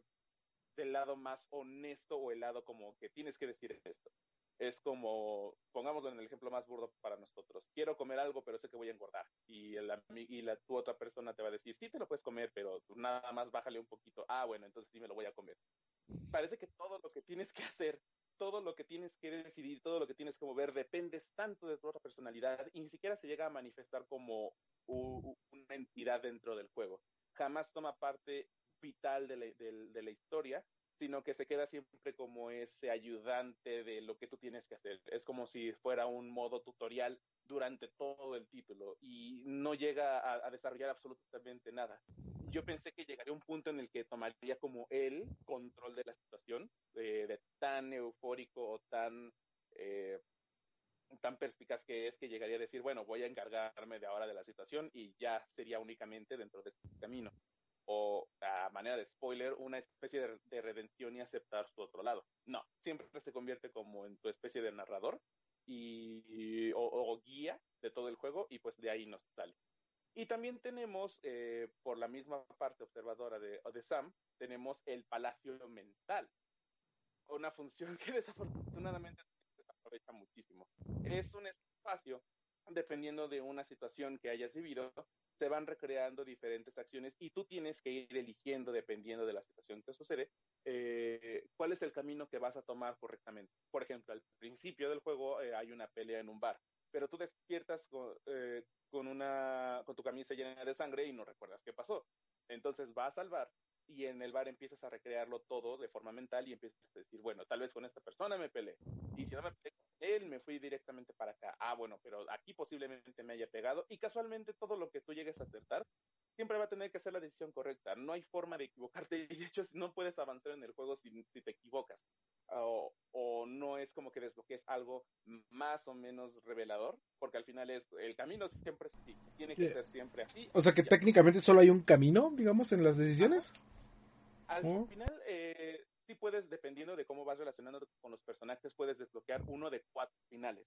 del lado más honesto o el lado como que tienes que decir esto. Es como, pongámoslo en el ejemplo más burdo para nosotros. Quiero comer algo, pero sé que voy a engordar. Y, el, y la, tu otra persona te va a decir, sí, te lo puedes comer, pero nada más bájale un poquito. Ah, bueno, entonces sí me lo voy a comer parece que todo lo que tienes que hacer, todo lo que tienes que decidir, todo lo que tienes que mover, dependes tanto de tu otra personalidad y ni siquiera se llega a manifestar como una entidad dentro del juego. Jamás toma parte vital de la, de la historia, sino que se queda siempre como ese ayudante de lo que tú tienes que hacer. Es como si fuera un modo tutorial durante todo el título y no llega a, desarrollar absolutamente nada. Yo pensé que llegaría un punto en el que tomaría como él control de la situación, de tan eufórico o tan, eh, tan perspicaz que es que llegaría a decir, bueno, voy a encargarme de ahora de la situación y ya sería únicamente dentro de este camino o a manera de spoiler, una especie de, redención y aceptar su otro lado. No, siempre se convierte como en tu especie de narrador y, o, guía de todo el juego y pues de ahí nos sale. Y también tenemos, eh, por la misma parte observadora de, de Sam, tenemos el palacio mental, una función [laughs] que desafortunadamente se aprovecha muchísimo. Es un espacio, dependiendo de una situación que hayas vivido, se van recreando diferentes acciones y tú tienes que ir eligiendo, dependiendo de la situación que sucede, eh, cuál es el camino que vas a tomar correctamente. Por ejemplo, al principio del juego eh, hay una pelea en un bar, pero tú despiertas con, eh, con, una, con tu camisa llena de sangre y no recuerdas qué pasó. Entonces vas al bar y en el bar empiezas a recrearlo todo de forma mental y empiezas a decir, bueno, tal vez con esta persona me peleé. Y si no me peleé con él, me fui directamente para acá. Ah, bueno, pero aquí posiblemente me haya pegado. Y casualmente todo lo que tú llegues a acertar siempre va a tener que ser la decisión correcta. No hay forma de equivocarte. [laughs] Y de hecho, no puedes avanzar en el juego si, si te equivocas. O, o, no es como que desbloquees algo más o menos revelador, porque al final es el camino siempre es así, tiene que ser siempre así. O sea que técnicamente solo hay un camino, digamos, en las decisiones. Al final, eh, sí puedes, dependiendo de cómo vas relacionando con los personajes, puedes desbloquear uno de cuatro finales.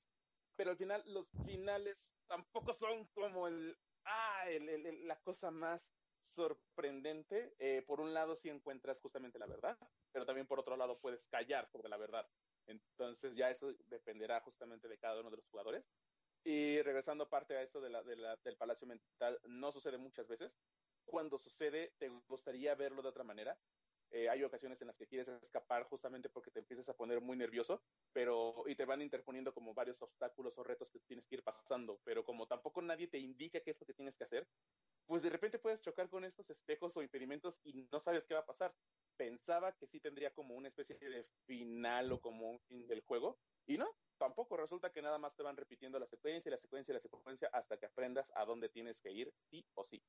Pero al final, los finales tampoco son como el, ah, la cosa más sorprendente. Eh, por un lado, si encuentras justamente la verdad, pero también por otro lado puedes callar sobre la verdad. Entonces ya eso dependerá justamente de cada uno de los jugadores. Y regresando parte a esto de del palacio mental, no sucede muchas veces. Cuando sucede, te gustaría verlo de otra manera. Eh, hay ocasiones en las que quieres escapar justamente porque te empiezas a poner muy nervioso, pero y te van interponiendo como varios obstáculos o retos que tienes que ir pasando, pero como tampoco nadie te indica qué es lo que tienes que hacer, pues de repente puedes chocar con estos espejos o impedimentos y no sabes qué va a pasar. Pensaba que sí tendría como una especie de final o como un fin del juego, y no, tampoco resulta que nada más te van repitiendo la secuencia y la secuencia y la secuencia hasta que aprendas a dónde tienes que ir, sí o sí.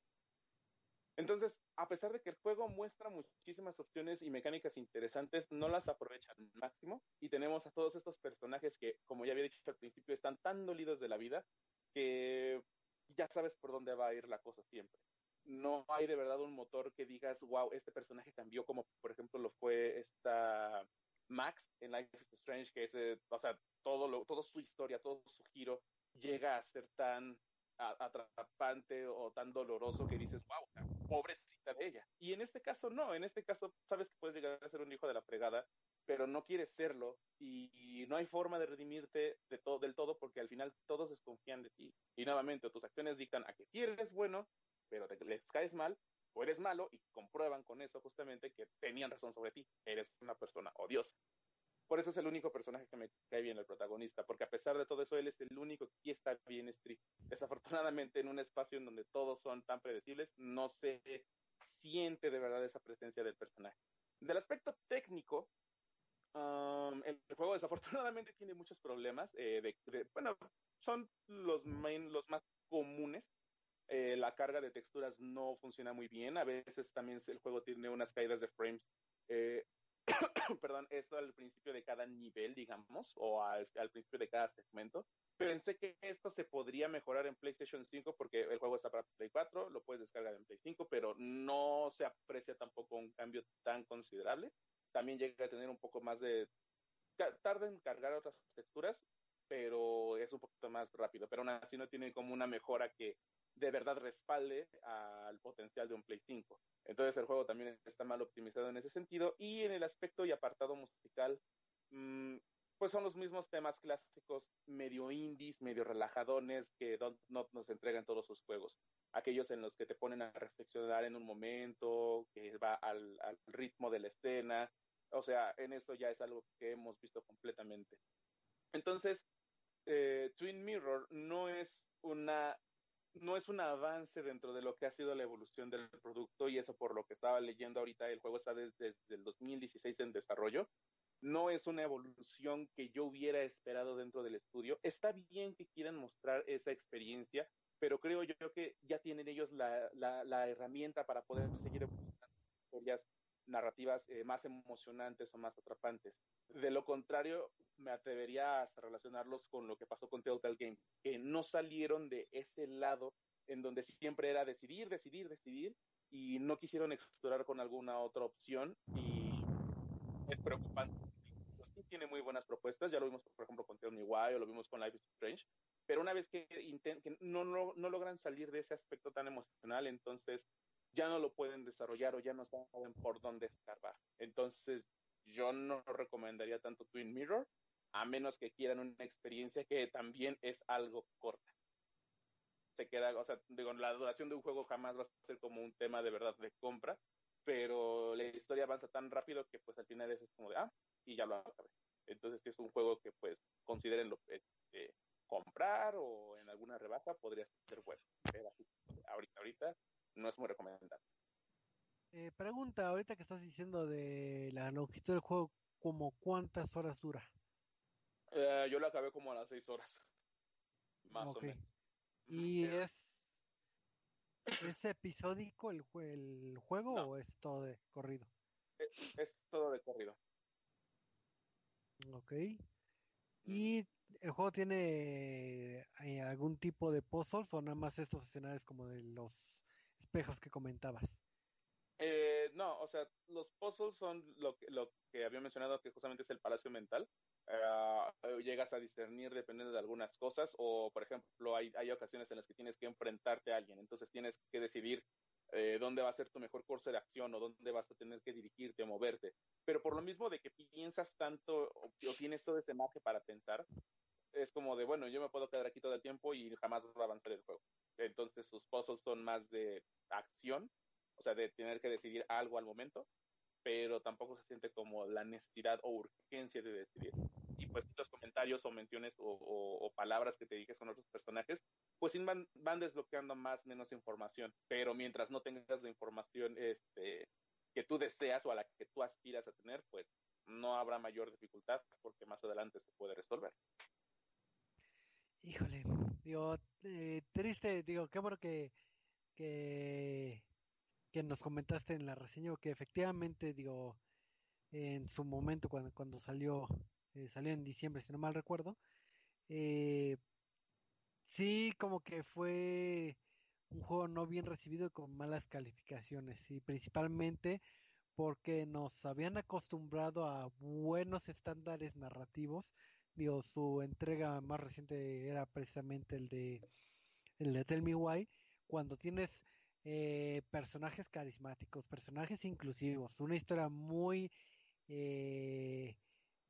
Entonces, a pesar de que el juego muestra muchísimas opciones y mecánicas interesantes, no las aprovechan al máximo y tenemos a todos estos personajes que, como ya había dicho al principio, están tan dolidos de la vida que ya sabes por dónde va a ir la cosa siempre. No hay de verdad un motor que digas, wow, este personaje cambió como por ejemplo lo fue esta Max en Life is Strange, que es, o sea, todo, lo, todo su historia, todo su giro llega a ser tan atrapante o tan doloroso que dices, wow, pobrecita de ella. Y en este caso no, en este caso sabes que puedes llegar a ser un hijo de la fregada, pero no quieres serlo y, no hay forma de redimirte de todo, del todo porque al final todos desconfían de ti. Y nuevamente tus acciones dictan a que si eres bueno, pero te, les caes mal, o eres malo y comprueban con eso justamente que tenían razón sobre ti, eres una persona odiosa. Por eso es el único personaje que me cae bien el protagonista, porque a pesar de todo eso, él es el único que está bien estricto. Desafortunadamente, en un espacio en donde todos son tan predecibles, no se siente de verdad esa presencia del personaje. Del aspecto técnico, um, el, juego desafortunadamente [laughs] tiene muchos problemas. Eh, bueno, son los, los más comunes. Eh, la carga de texturas no funciona muy bien. A veces también el juego tiene unas caídas de frames eh, [coughs] perdón, esto al principio de cada nivel, digamos, o al, principio de cada segmento. Pensé que esto se podría mejorar en PlayStation 5 porque el juego está para Play 4, lo puedes descargar en Play 5, pero no se aprecia tampoco un cambio tan considerable. También llega a tener un poco más de... Tarda en cargar otras texturas, pero es un poquito más rápido, pero aún así no tiene como una mejora que de verdad respalde al potencial de un Play 5. Entonces el juego también está mal optimizado en ese sentido y en el aspecto y apartado musical, mmm, pues son los mismos temas clásicos medio indies, medio relajadones que no, nos entregan todos sus juegos. Aquellos en los que te ponen a reflexionar en un momento, que va al, al ritmo de la escena. O sea, en esto ya es algo que hemos visto completamente. Entonces, eh, Twin Mirror no es una no es un avance dentro de lo que ha sido la evolución del producto y eso por lo que estaba leyendo ahorita, el juego está desde, el 2016 en desarrollo. No es una evolución que yo hubiera esperado dentro del estudio. Está bien que quieran mostrar esa experiencia, pero creo yo que ya tienen ellos la, la, herramienta para poder seguir evolucionando historias narrativas eh, más emocionantes o más atrapantes. De lo contrario, me atrevería a relacionarlos con lo que pasó con Telltale Games, que no salieron de ese lado en donde siempre era decidir, decidir, decidir, y no quisieron explorar con alguna otra opción, y es preocupante. Pues sí tiene muy buenas propuestas, ya lo vimos, por ejemplo, con Tell Me Why, o lo vimos con Life is Strange, pero una vez que, que no, no, no logran salir de ese aspecto tan emocional, entonces ya no lo pueden desarrollar o ya no saben por dónde escarbar. Entonces, yo no recomendaría tanto Twin Mirror, a menos que quieran una experiencia que también es algo corta. Se queda, o sea, digo, la duración de un juego jamás va a ser como un tema de verdad de compra, pero la historia avanza tan rápido que pues al final es como de, ah, y ya lo acabé. Entonces, es un juego que pues consideren eh, comprar o en alguna rebaja, podría ser bueno. Pero ahorita, ahorita, no es muy recomendable. Eh, pregunta, ahorita que estás diciendo de la longitud del juego, ¿como cuántas horas dura? Eh, yo lo acabé como a las seis horas. [laughs] Más o menos. ¿Y es, es episódico el, el juego o es todo de corrido? Es, es, todo de corrido. Ok. ¿Y el juego tiene eh, algún tipo de puzzles o nada más estos escenarios como de los espejos que comentabas. Eh, no, o sea, los puzzles son lo que, lo que había mencionado, que justamente es el palacio mental. Eh, llegas a discernir dependiendo de algunas cosas, o por ejemplo, hay, hay ocasiones en las que tienes que enfrentarte a alguien, entonces tienes que decidir eh, dónde va a ser tu mejor curso de acción o dónde vas a tener que dirigirte o moverte. Pero por lo mismo de que piensas tanto o, tienes todo ese margen para pensar, es como de, bueno, yo me puedo quedar aquí todo el tiempo y jamás va a avanzar el juego. Entonces sus puzzles son más de acción, o sea, de tener que decidir algo al momento, pero tampoco se siente como la necesidad o urgencia de decidir. Pues los comentarios o menciones o, palabras que te dije son otros personajes, pues van, van desbloqueando más menos información, pero mientras no tengas la información este, que tú deseas o a la que tú aspiras a tener, pues no habrá mayor dificultad porque más adelante se puede resolver. Híjole, digo, eh, triste, digo, qué bueno que, que, que nos comentaste en la reseña que efectivamente, digo, en su momento cuando, cuando salió, eh, salió en diciembre, si no mal recuerdo, eh, sí como que fue un juego no bien recibido con malas calificaciones y principalmente porque nos habían acostumbrado a buenos estándares narrativos. Digo, su entrega más reciente era precisamente el de el de Tell Me Why, cuando tienes eh, personajes carismáticos, personajes inclusivos, una historia muy eh,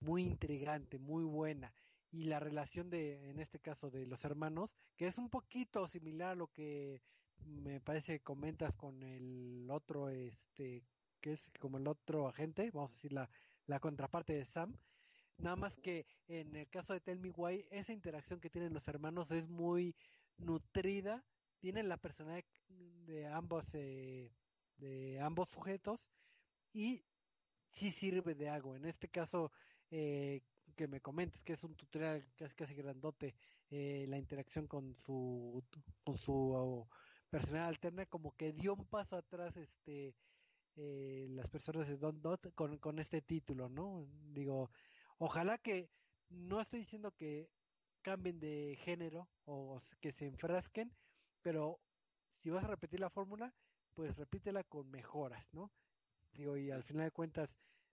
muy intrigante, muy buena y la relación de, en este caso, de los hermanos, que es un poquito similar a lo que me parece comentas con el otro, este, que es como el otro agente, vamos a decir la, la contraparte de Sam, nada más que en el caso de Tell Me Why, esa interacción que tienen los hermanos es muy nutrida, tienen la personalidad de ambos, eh, de ambos sujetos y sí sirve de algo. En este caso, eh, que me comentes que es un tutorial casi casi grandote eh, la interacción con su con su personal alterna como que dio un paso atrás este eh, las personas de Don Dot con, con este título no digo ojalá que no estoy diciendo que cambien de género o que se enfrasquen pero si vas a repetir la fórmula pues repítela con mejoras no digo y al final de cuentas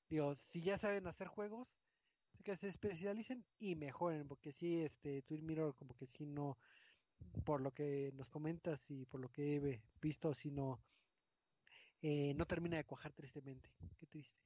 digo si ya saben hacer juegos que se especialicen y mejoren, porque si este Twin Mirror como que si no, por lo que nos comentas y por lo que he visto, si no, eh, no termina de cuajar tristemente. Qué triste.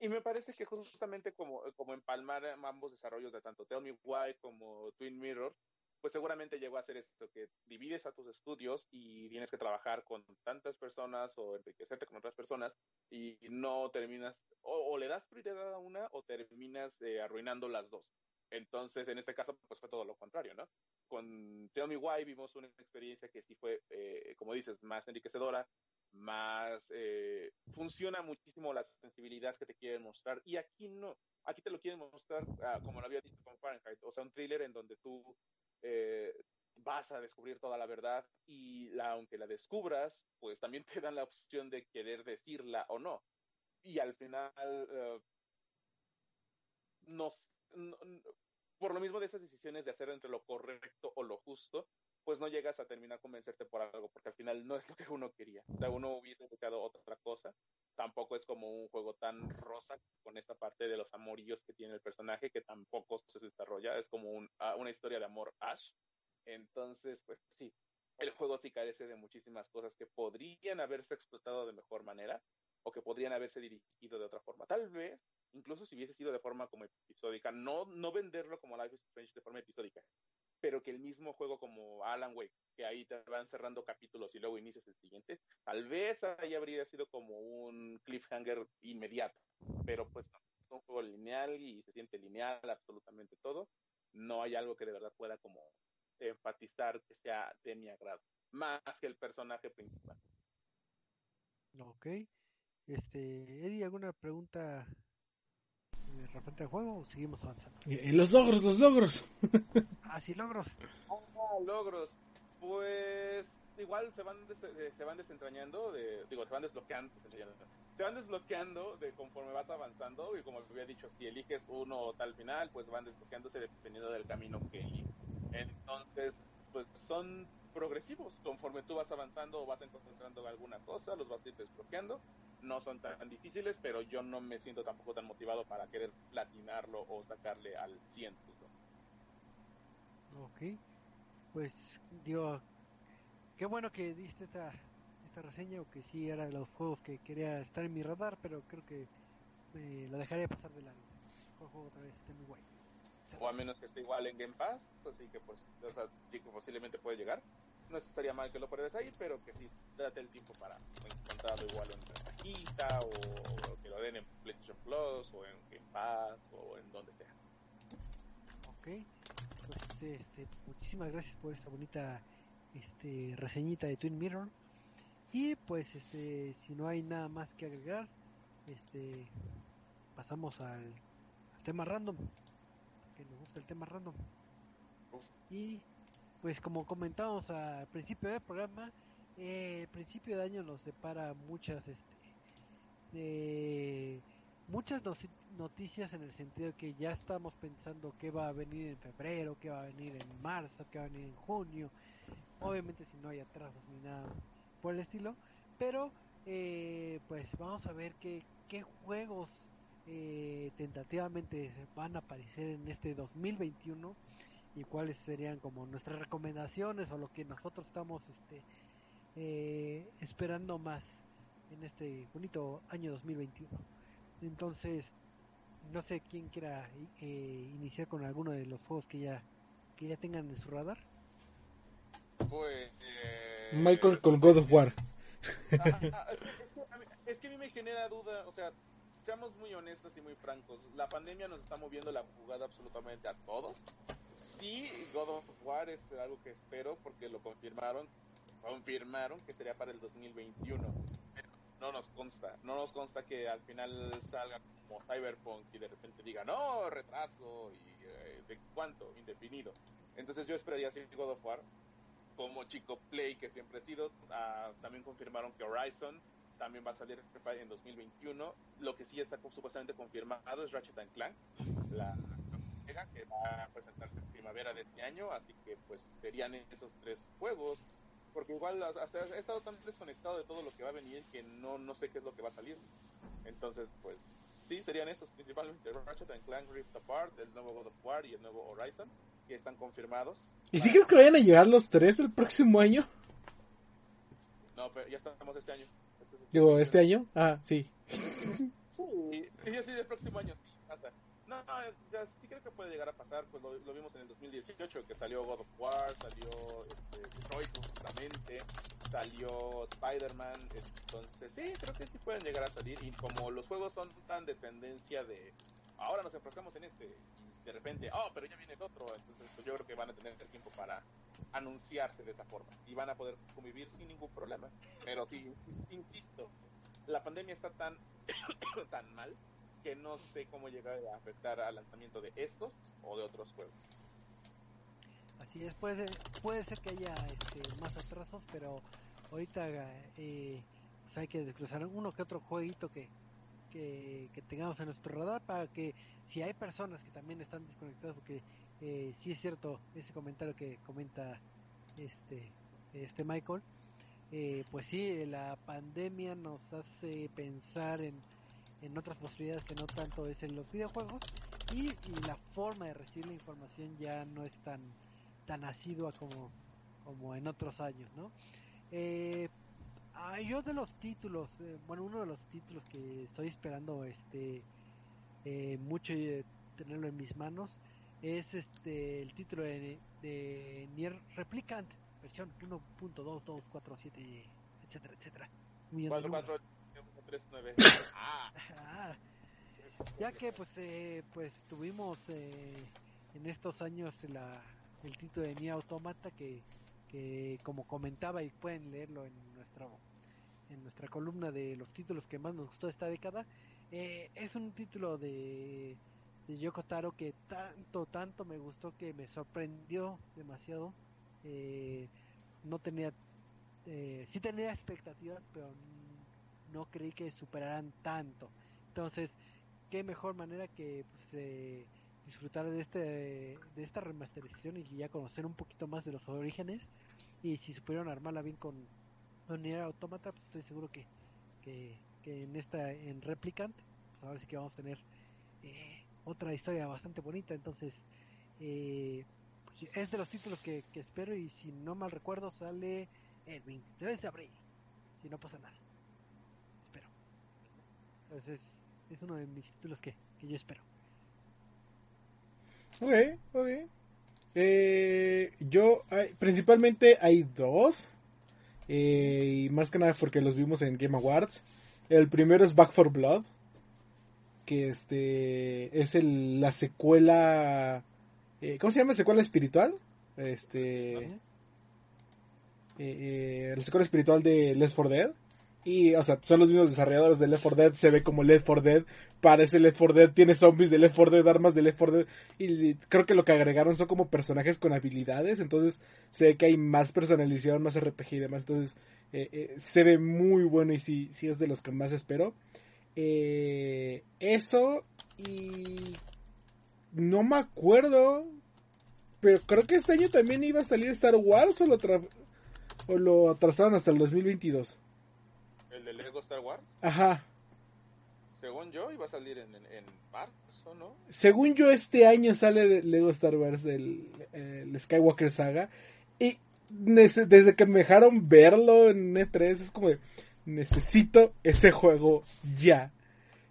Y me parece que justamente como, como empalmar ambos desarrollos de tanto Tell Me Why como Twin Mirror, pues seguramente llegó a ser esto, que divides a tus estudios y tienes que trabajar con tantas personas o enriquecerte con otras personas y no terminas, o, le das prioridad a una o terminas eh, arruinando las dos. Entonces, en este caso, pues fue todo lo contrario, ¿no? Con Tell Me Why vimos una experiencia que sí fue, eh, como dices, más enriquecedora, más eh, funciona muchísimo la sensibilidad que te quieren mostrar y aquí no, aquí te lo quieren mostrar ah, como lo había dicho con Fahrenheit, o sea, un thriller en donde tú eh, vas a descubrir toda la verdad y aunque la descubras, pues también te dan la opción de querer decirla o no. Y al final, eh, por lo mismo de esas decisiones de hacer entre lo correcto o lo justo, pues no llegas a terminar convencerte por algo, porque al final no es lo que uno quería. O sea, uno hubiese buscado otra cosa. Tampoco es como un juego tan rosa con esta parte de los amorillos que tiene el personaje, que tampoco se desarrolla. Es como ah, una historia de amor Ash. Entonces, pues sí, el juego sí carece de muchísimas cosas que podrían haberse explotado de mejor manera o que podrían haberse dirigido de otra forma. Tal vez, incluso si hubiese sido de forma como episódica, no, no venderlo como Life is Strange de forma episódica, pero que el mismo juego como Alan Wake, que ahí te van cerrando capítulos y luego inicias el siguiente, tal vez ahí habría sido como un cliffhanger inmediato, pero pues no, es un juego lineal y se siente lineal absolutamente todo, no hay algo que de verdad pueda como enfatizar que sea de mi agrado, más que el personaje principal. Ok, este, Eddie, ¿alguna pregunta repente el juego o seguimos avanzando? En los logros, los logros. [laughs] ah, sí, logros. Ah, logros. Pues igual se van eh, se van desentrañando, de, digo, se van desbloqueando, se van desbloqueando de conforme vas avanzando y como había dicho, si eliges uno o tal final, pues van desbloqueándose dependiendo del camino que eliges. Entonces, pues son progresivos. Conforme tú vas avanzando o vas encontrando alguna cosa, los vas a ir desbloqueando. No son tan difíciles, pero yo no me siento tampoco tan motivado para querer platinarlo o sacarle al 100. Ok. Pues, digo, qué bueno que diste esta, esta reseña o que sí era de los juegos que quería estar en mi radar, pero creo que eh, lo dejaría pasar de largo. El juego otra vez está muy guay. O a menos que esté igual en Game Pass, pues sí que, pues, o sea, posiblemente puede llegar. No estaría mal que lo pruebes ahí, pero que sí, date el tiempo para encontrarlo igual en una cajita o, o que lo den en PlayStation Plus o en Game Pass o en donde sea. Ok, pues este, muchísimas gracias por esta bonita este, reseñita de Twin Mirror. Y pues este, si no hay nada más que agregar, este, pasamos al, al tema random. Que nos gusta el tema random. Y pues como comentábamos al principio del programa, eh, el principio de año nos separa muchas este, de muchas noticias en el sentido de que ya estamos pensando qué va a venir en febrero, qué va a venir en marzo, qué va a venir en junio. Obviamente si no hay atrasos ni nada por el estilo, pero eh, pues vamos a ver qué, qué juegos eh, tentativamente van a aparecer en este 2021 y cuáles serían como nuestras recomendaciones o lo que nosotros estamos este eh, esperando más en este bonito año 2021. Entonces, no sé quién quiera eh, iniciar con alguno de los juegos que ya que ya tengan en su radar. Pues. eh, Michael con God of War. Ah, [laughs] ah, es, que, es que a mí- es que a mí me genera duda, o sea, seamos muy honestos y muy francos, la pandemia nos está moviendo la jugada absolutamente a todos. Sí, God of War es algo que espero porque lo confirmaron, confirmaron que sería para el 2021. Pero no nos consta, no nos consta que al final salga como Cyberpunk y de repente diga, no, retraso, y eh, de cuánto, indefinido. Entonces yo esperaría sí God of War, como Chico Play que siempre he sido. Ah, también confirmaron que Horizon también va a salir en 2021. Lo que sí está supuestamente confirmado es Ratchet and Clank, la que va a presentarse en primavera de este año. Así que pues serían esos tres juegos. Porque igual sea, he estado tan desconectado de todo lo que va a venir que no, no sé qué es lo que va a salir. Entonces pues sí, serían esos principalmente Ratchet and Clank Rift Apart, el nuevo God of War y el nuevo Horizon que están confirmados. ¿Y si crees que vayan a llegar los tres el próximo año? No, pero ya estamos este año. Digo, ¿este año? Ah, sí. Sí, sí, sí, del próximo año sí pasa. No, ya sí creo que puede llegar a pasar, pues lo, lo vimos en el 2018, que salió God of War, salió este, Detroit justamente, salió Spider-Man, entonces sí, creo que sí pueden llegar a salir, y como los juegos son tan de tendencia de, ahora nos enfocamos en este, y de repente, oh, pero ya viene el otro, entonces pues yo creo que van a tener el tiempo para anunciarse de esa forma, y van a poder convivir sin ningún problema, pero sí, insisto, la pandemia está tan [coughs] tan mal que no sé cómo llegar a afectar al lanzamiento de estos o de otros juegos. Así es, puede puede ser que haya este, más atrasos, pero ahorita eh, pues hay que desglosar uno que otro jueguito que, que, que tengamos en nuestro radar para que si hay personas que también están desconectadas, porque eh, sí es cierto ese comentario que comenta este, este Michael, eh, pues sí, la pandemia nos hace pensar en, en otras posibilidades que no tanto es en los videojuegos y, la forma de recibir la información ya no es tan tan asidua como, como en otros años, ¿no? Eh, yo de los títulos, eh, bueno, uno de los títulos que estoy esperando este eh, mucho eh, tenerlo en mis manos es este el título de, de Nier Replicant, versión 1.2247, etcétera, etcétera. Un millón de 4, números. 4, 3, 9. Ah, Ah, ya que pues eh, pues tuvimos eh, en estos años la, el título de Nier Automata que, que como comentaba y pueden leerlo en nuestra en nuestra columna de los títulos que más nos gustó esta década eh, es un título de de Yoko Taro que tanto tanto me gustó que me sorprendió demasiado eh, no tenía eh, sí tenía expectativas pero no creí que superaran tanto. Entonces qué mejor manera que pues, eh, disfrutar de este de esta remasterización y ya conocer un poquito más de los orígenes. Y si supieron armarla bien con con Automata pues estoy seguro que, que, que en esta en Replicant pues ahora sí que vamos a tener otra historia bastante bonita entonces eh, pues, es de los títulos que, espero y si no mal recuerdo sale el 23 de abril si no pasa nada. Espero. Entonces, es uno de mis títulos que, yo espero. Ok, ok. Eh, yo, principalmente hay dos. eh, y más que nada porque los vimos en Game Awards. El primero es Back for Blood. Que este es el, la secuela. eh, ¿Cómo se llama? ¿Secuela espiritual? Este. Eh, eh, la secuela espiritual de Left 4 Dead. Y, o sea, son los mismos desarrolladores de Left 4 Dead. Se ve como Left 4 Dead. Parece Left 4 Dead. Tiene zombies de Left 4 Dead, armas de Left 4 Dead. Y creo que lo que agregaron son como personajes con habilidades. Entonces, se ve que hay más personalización, más RPG y demás. Entonces, se ve muy bueno y sí, sí es de los que más espero. Eh, eso y... No me acuerdo. Pero creo que este año también iba a salir Star Wars o lo, o lo atrasaron hasta el 2022. El de Lego Star Wars, Ajá. según yo, iba a salir en, en, en marzo, ¿no? Según yo, este año sale de Lego Star Wars el, el Skywalker Saga. Y nece- desde que me dejaron verlo en E3, es como de, necesito ese juego ya.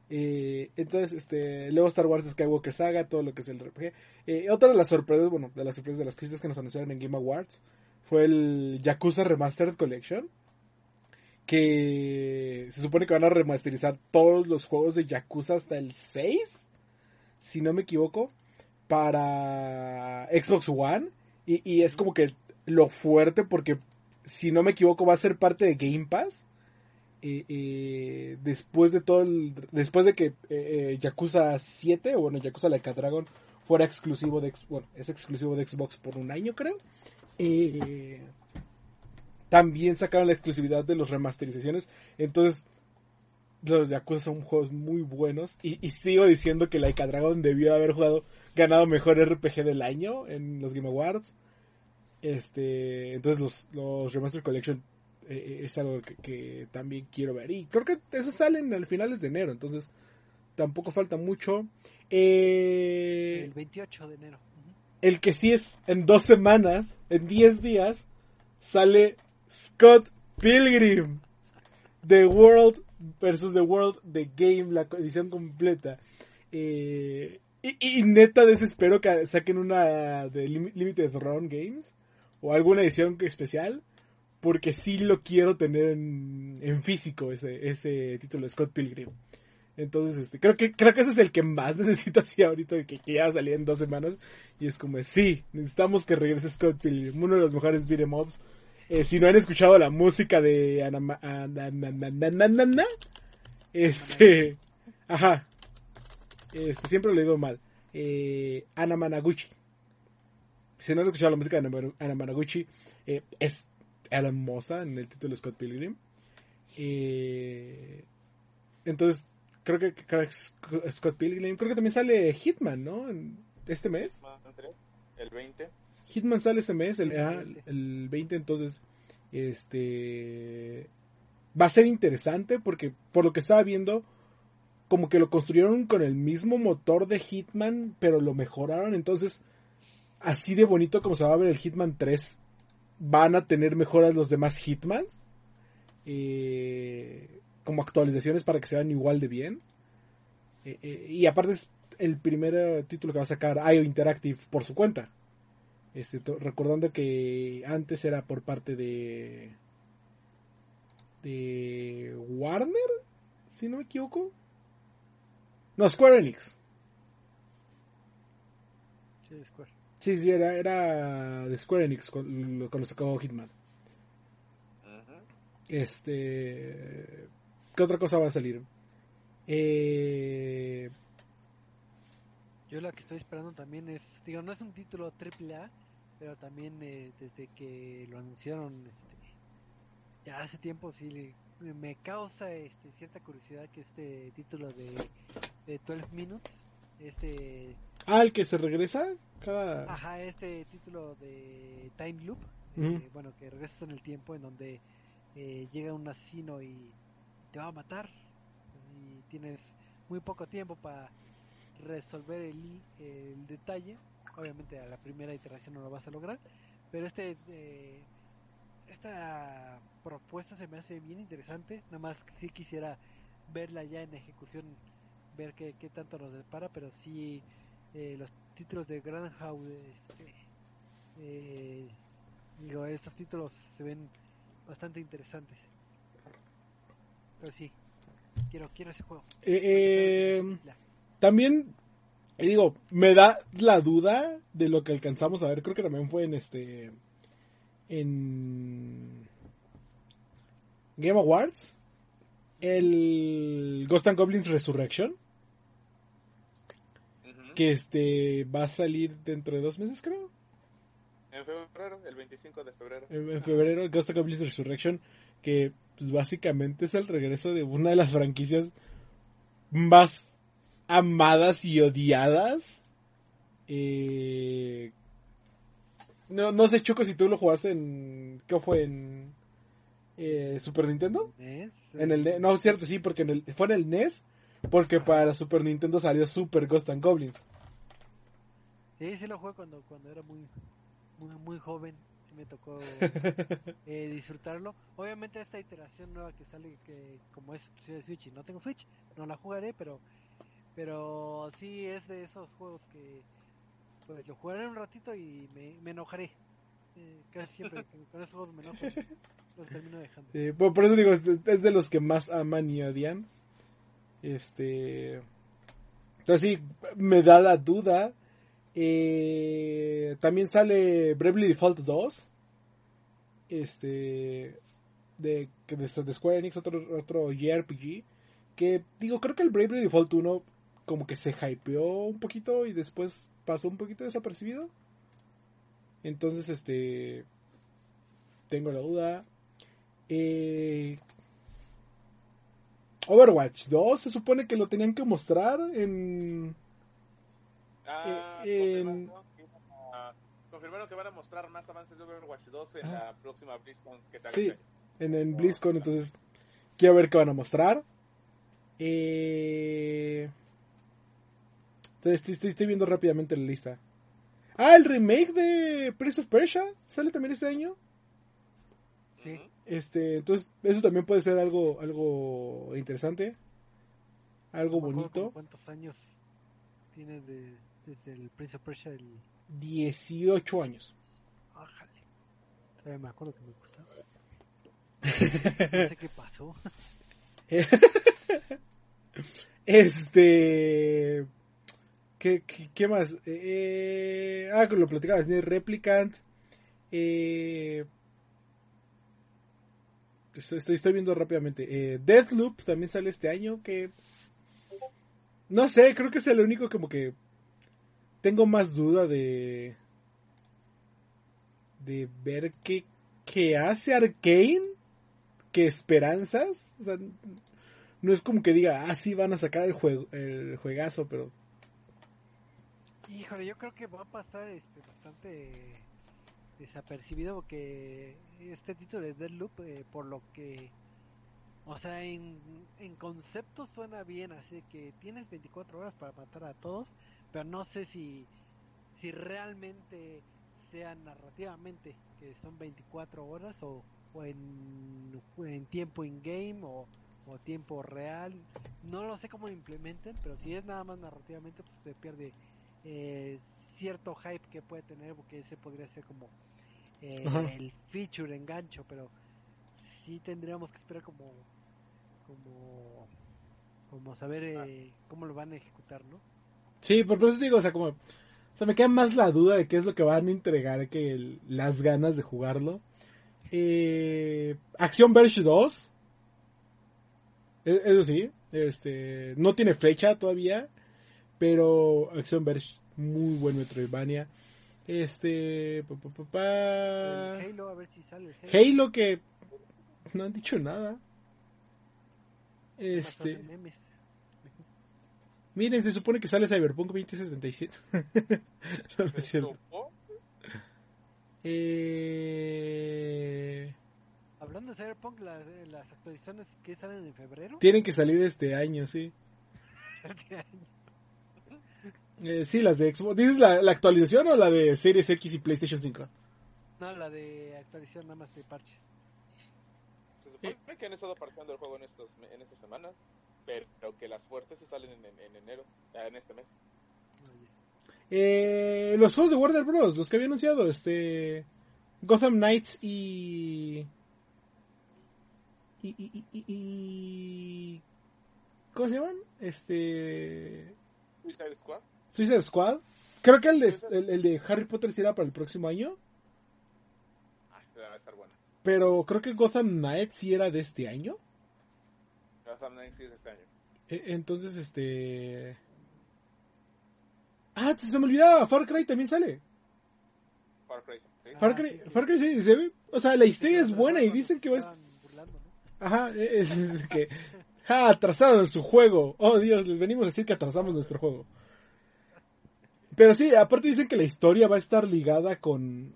Eh, entonces, este, Lego Star Wars Skywalker Saga, todo lo que es el RPG. Eh, otra de las sorpresas, bueno, de las sorpresas de las cositas que nos anunciaron en Game Awards fue el Yakuza Remastered Collection. Que se supone que van a remasterizar todos los juegos de Yakuza hasta el 6 si no me equivoco, para Xbox One. Y, y es como que lo fuerte porque, si no me equivoco, va a ser parte de Game Pass. Después de todo el- después de que eh, eh, Yakuza 7 o bueno Yakuza Like Dragon fuera exclusivo de bueno es exclusivo de Xbox por un año creo Eh, también sacaron la exclusividad de los remasterizaciones entonces los Yakuza son juegos muy buenos. Y, sigo diciendo que Laika Dragon debió haber jugado, ganado mejor RPG del año en los Game Awards. Este, entonces los, los Remaster Collection eh, eh, es algo que, que también quiero ver. Y creo que esos salen al finales de enero, entonces tampoco falta mucho. Eh, El 28 de enero. El que sí es en dos semanas, en 10 días, sale Scott Pilgrim. The World versus The World, The Game, la edición completa. Eh, y, y neta desespero que saquen una de Lim- Limited Run Games o alguna edición especial. Porque sí lo quiero tener en, físico ese, ese título Scott Pilgrim. Entonces, este, creo que, creo que ese es el que más [laughs] necesito así ahorita, que, que ya va a salir en dos semanas. Y es como, sí, necesitamos que regrese Scott Pilgrim, uno de los mejores beat'em ups. Eh, si no han escuchado la música de Anama- este, ajá, este, siempre lo digo mal, eh, Anamanaguchi. Si no han escuchado la música de Anamanaguchi, eh, es hermosa en el título de Scott Pilgrim. Eh, entonces, creo que, creo que Sc- Scott Pilgrim, creo que también sale Hitman, ¿no? Este mes. El 20. Hitman sale este mes, el, El ah, 20. el 20, entonces, este, va a ser interesante porque por lo que estaba viendo, como que lo construyeron con el mismo motor de Hitman, pero lo mejoraron, entonces, así de bonito como se va a ver el Hitman 3, van a tener mejoras los demás Hitman, eh, como actualizaciones para que se vean igual de bien. Eh, eh, y aparte es el primer título que va a sacar IO Interactive por su cuenta. Este, recordando que antes era por parte de de Warner, si no me equivoco. No, Square Enix. Sí, Square. Sí, sí, era, era de Square Enix con- cuando sacó Hitman. Este. ¿Qué otra cosa va a salir? Eh, Yo la que estoy esperando también es, digo, no es un título triple A, pero también eh, desde que lo anunciaron este, ya hace tiempo sí me causa este, cierta curiosidad que este título de, de 12 Minutes, este, ah, el que se regresa cada. ajá, este título de Time Loop, eh, bueno, que regresas en el tiempo en donde eh, llega un asesino y te va a matar y tienes muy poco tiempo para resolver el, detalle. Obviamente a la primera iteración no lo vas a lograr, pero este eh, esta propuesta se me hace bien interesante. Nada más sí quisiera verla ya en ejecución, ver qué, qué tanto nos depara, pero sí eh, los títulos de Grand House, este, eh, digo, estos títulos se ven bastante interesantes. Pero sí, quiero, quiero ese juego. Eh, también, digo, me da la duda de lo que alcanzamos a ver. Creo que también fue en este. En. Game Awards. El Ghost and Goblins Resurrection. Que este va a salir dentro de dos meses, creo. En febrero, el 25 de febrero. En, en febrero, el Ghost and Goblins Resurrection. Que pues, básicamente es el regreso de una de las franquicias más amadas y odiadas. Eh, no, no sé, Choco, si tú lo jugaste en. ¿Qué fue? ¿En eh, Super Nintendo? NES, En el NES. No, es cierto, sí, porque en el, fue en el NES. Porque para Super Nintendo salió Super Ghost and Goblins. Sí, sí lo jugué cuando, cuando era muy, muy, muy joven. Me tocó [laughs] eh, disfrutarlo. Obviamente esta iteración nueva que sale, que como es de Switch y no tengo Switch, no la jugaré, pero pero sí es de esos juegos que pues lo jugaré un ratito y me, me enojaré. Eh, casi siempre [laughs] con- esos juegos me enojo los termino dejando. Sí, por, eso digo, es de los que más aman y odian. Este. Entonces sí, me da la duda. Eh, también sale Bravely Default 2. Este. De, de, de Square Enix, otro, otro JRPG. Que digo, creo que el Bravely Default 1 como que se hypeó un poquito y después pasó un poquito desapercibido. Entonces, este. Tengo la duda. Eh, Overwatch 2 se supone que lo tenían que mostrar en... Ah, Eh, en- confirmaron que van a mostrar más avances de Overwatch 2 en Ajá. la próxima BlizzCon que se haga Sí, este en, en BlizzCon, entonces quiero ver qué van a mostrar. Eh, entonces estoy, estoy- estoy viendo rápidamente la lista. Ah, el remake de Prince of Persia sale también este año. Sí. Este, entonces eso también puede ser algo, algo interesante, algo No bonito. ¿Cuántos años tiene de, desde el Prince of Persia? El... 18 años. Ájale. Todavía me acuerdo que me gustaba. [laughs] No sé qué pasó. [laughs] Este. ¿Qué, qué, qué más? Eh, ah, lo platicaba, Nier Replicant. Eh, estoy, estoy, viendo rápidamente. Eh, Deathloop también sale este año. Que. No sé, creo que es el único como que. Tengo más duda de. De ver qué, qué hace Arkane. Que esperanzas. O sea, no es como que diga, ah, sí, van a sacar el, juego, el juegazo, pero Híjole, yo creo que va a pasar este, bastante desapercibido porque este título de Deadloop, eh, por lo que, o sea, en, en concepto suena bien, así que tienes 24 horas para matar a todos, pero no sé si, si realmente sea narrativamente que son 24 horas o, o en, en tiempo in-game o, o tiempo real. No lo sé cómo lo implementen, pero si es nada más narrativamente, pues se pierde eh, cierto hype que puede tener, porque ese podría ser como eh, el feature engancho, pero sí tendríamos que esperar como como como saber eh, cómo lo van a ejecutar, ¿no? sí, por eso digo, o sea, como, o sea, me queda más la duda de qué es lo que van a entregar que el- las ganas de jugarlo. Eh, Acción Verge 2, E- eso sí, este, no tiene fecha todavía, pero Acción Verge, muy buen Metroidvania. Este, pa, pa, pa, pa. El Halo, a ver si sale el Halo. Halo que no han dicho nada. Este, memes. miren, se supone que sale Cyberpunk 2077. [laughs] no, no es. Eh, Hablando de Cyberpunk, la- las actualizaciones que salen en febrero. tienen que salir este año, sí. [laughs] Eh, sí, las de Xbox. ¿Dices la, la actualización o la de Series X y PlayStation 5? no, la de actualización nada más de parches. que han estado partiendo el juego en, estos, en estas semanas, pero que las fuertes se salen en, en enero, en este mes. Eh, los juegos de Warner Bros. Los que había anunciado, este. Gotham Knights y. Y, y, y, y, ¿Cómo se llaman? Este. Suicide Squad. Suicide Squad. Creo que el de, el, el de Harry Potter será para el próximo año. Ah, se va a estar buena. Pero creo que Gotham Knights sí era de este año. Gotham Knights sí es de este año. E- Entonces, este. Ah, se me olvidaba, Far Cry también sale. Far Cry. ¿sí? Far Ah, Cry, sí, sí. Far Cry se, se ve, o sea, la historia es buena y dicen que va a burlando, ¿no? Ajá, es, es que [laughs] ja, atrasaron su juego. Oh Dios, les venimos a decir que atrasamos nuestro juego. Pero sí, aparte dicen que la historia va a estar ligada con,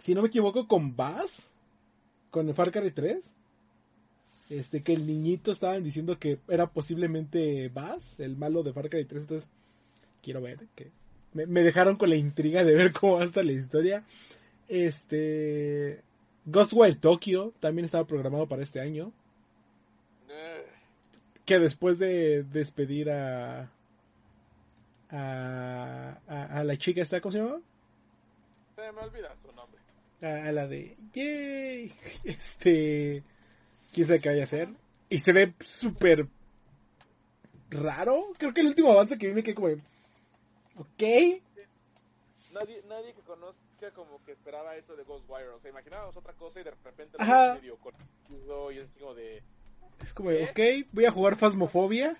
si no me equivoco, con Bass, con el Far Cry 3. Este, que el niñito estaban diciendo que era posiblemente Bass, el malo de Far Cry 3, entonces quiero ver que me, me dejaron con la intriga de ver cómo va a estar la historia. Este, Ghostwire Tokyo también estaba programado para este año. Eh, que después de despedir a a, a, a la chica esta, ¿cómo se llama? se me olvida su nombre. A, a la de yay, [laughs] este, quién sabe qué vaya a hacer y se ve súper raro. Creo que el último avance que vi me quedé como, de, ok, Nadie, nadie que conozca como que esperaba eso de Ghostwire. O sea, imaginábamos otra cosa y de repente lo medio confuso y es como de. es como, de, ok, voy a jugar Phasmophobia.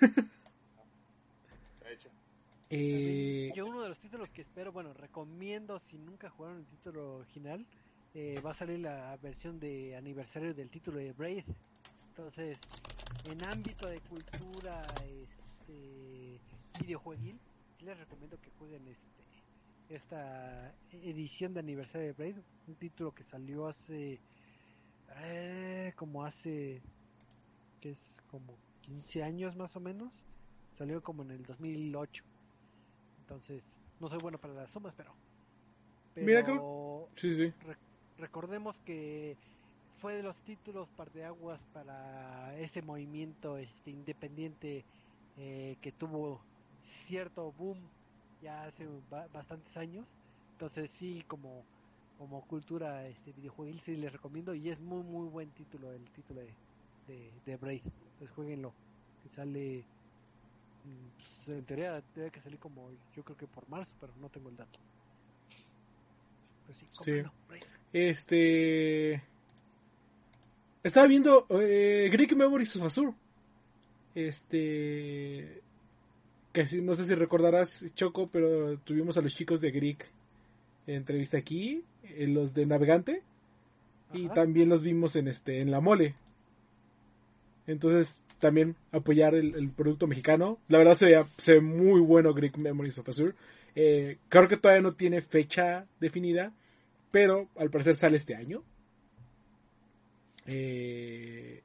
[laughs] Eh, Yo uno de los títulos que espero, bueno, recomiendo si nunca jugaron el título original, eh, va a salir la versión de aniversario del título de Braid. Entonces, en ámbito de cultura, este, videojueguil, les recomiendo que jueguen este, esta edición de aniversario de Braid, un título que salió hace, eh, como hace, que es como 15 años más o menos, salió como en el 2008. Entonces, no soy bueno para las sumas, pero. pero Mira, sí, sí. recordemos que fue de los títulos parteaguas para ese movimiento este, independiente eh, que tuvo cierto boom ya hace ba- bastantes años. Entonces, sí, como, como cultura este, videojueguil, sí les recomiendo. Y es muy, muy buen título, el título de, de, de Braid. Entonces, jueguenlo. Que sale. Pues, en teoría debe que salir como yo creo que por marzo, pero no tengo el dato. Pero sí. Este. Estaba viendo eh, Greek Memories of Azure. Este. Que no sé si recordarás, Choco, pero tuvimos a los chicos de Greek en entrevista aquí, eh, los de Navegante, y también los vimos en este en la mole. Entonces, también apoyar el, producto mexicano. La verdad se ve, muy bueno Greek Memories of Azure. Eh, creo que todavía no tiene fecha definida, pero al parecer sale este año. Eh,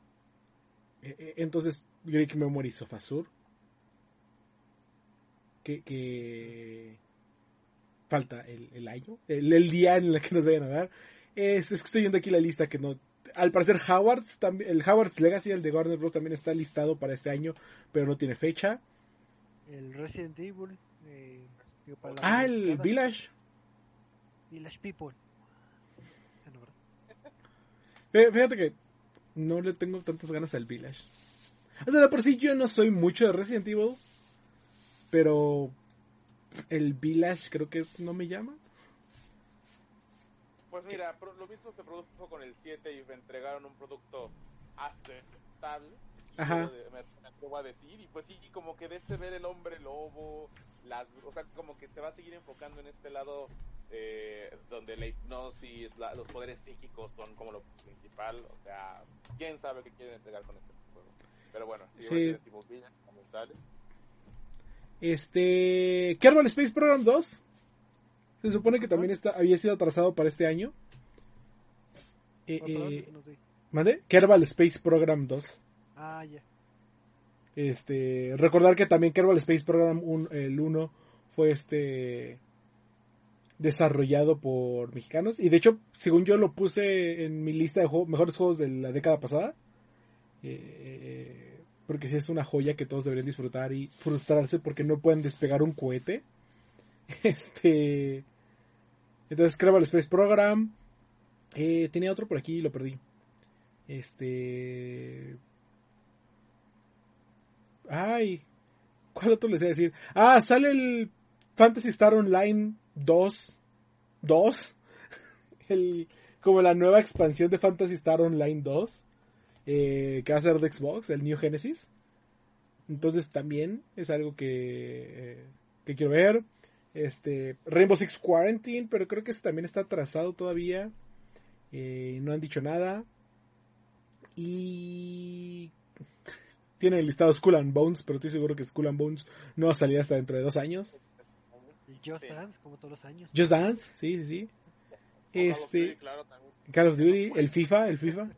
eh, entonces, Greek Memories of Azure. Que, falta el, año, el, día en el que nos vayan a dar. Es que estoy viendo aquí la lista que no. Al parecer, Howard's también, el Howard's Legacy, el de Warner Bros. también está listado para este año, pero no tiene fecha. El Resident Evil. eh, para Ah, el. Village. Village People. Ah, Fíjate que no le tengo tantas ganas al Village. O sea, de por sí yo no soy mucho de Resident Evil. Pero el Village creo que no me llama. Pues mira, pro- lo mismo se produjo con el 7 y me entregaron un producto aceptable. Ajá. De- Me, me atrevo a decir. Y pues sí, como que de este ver el hombre lobo, las, o sea, como que se va a seguir enfocando en este lado eh, donde la hipnosis, la- los poderes psíquicos son como lo principal. O sea, quién sabe qué quieren entregar con este juego. Pero bueno, Sí. Este. Kerbal Space Program 2. Se supone que también está, había sido atrasado para este año. Eh, eh. ¿Mande? Kerbal Space Program 2. Ah, ya. Este, recordar que también Kerbal Space Program un- el 1 fue este desarrollado por mexicanos. Y de hecho, según yo lo puse en mi lista de mejores juegos de la década pasada. Eh, porque sí es una joya que todos deberían disfrutar y frustrarse porque no pueden despegar un cohete. [laughs] Este. Entonces, Kerbal Space Program. Eh, tenía otro por aquí y lo perdí. Este. Ay. ¿Cuál otro les voy a decir? Ah, sale el Fantasy Star Online 2. 2. [laughs] El, como la nueva expansión de Fantasy Star Online 2. Eh, que va a ser de Xbox, el New Genesis. Entonces también es algo que, eh, que quiero ver. Este, Rainbow Six Quarantine, pero creo que también está atrasado todavía. Eh, no han dicho nada. Y tiene el listado Skull and Bones, pero estoy seguro que Skull and Bones no va a salir hasta dentro de dos años. Just Dance, como todos los años. Just Dance, sí, sí, sí. Este, Call of Duty, el FIFA, el FIFA.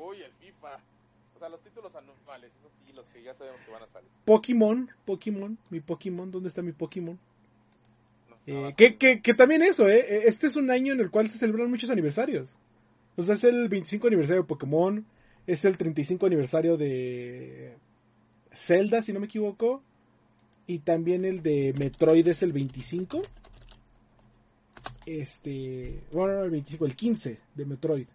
Uy, el FIFA. O sea, los títulos anuales, esos sí, los que ya sabemos que van a salir. Pokémon, Pokémon, mi Pokémon, ¿dónde está mi Pokémon? Eh, que, que, que, también eso, ¿eh? Este es un año en el cual se celebran muchos aniversarios. O sea, es el 25 aniversario de Pokémon, es el 35 aniversario de Zelda, si no me equivoco. Y también el de Metroid es el 25. Este, bueno, el 25, el 15 de Metroid.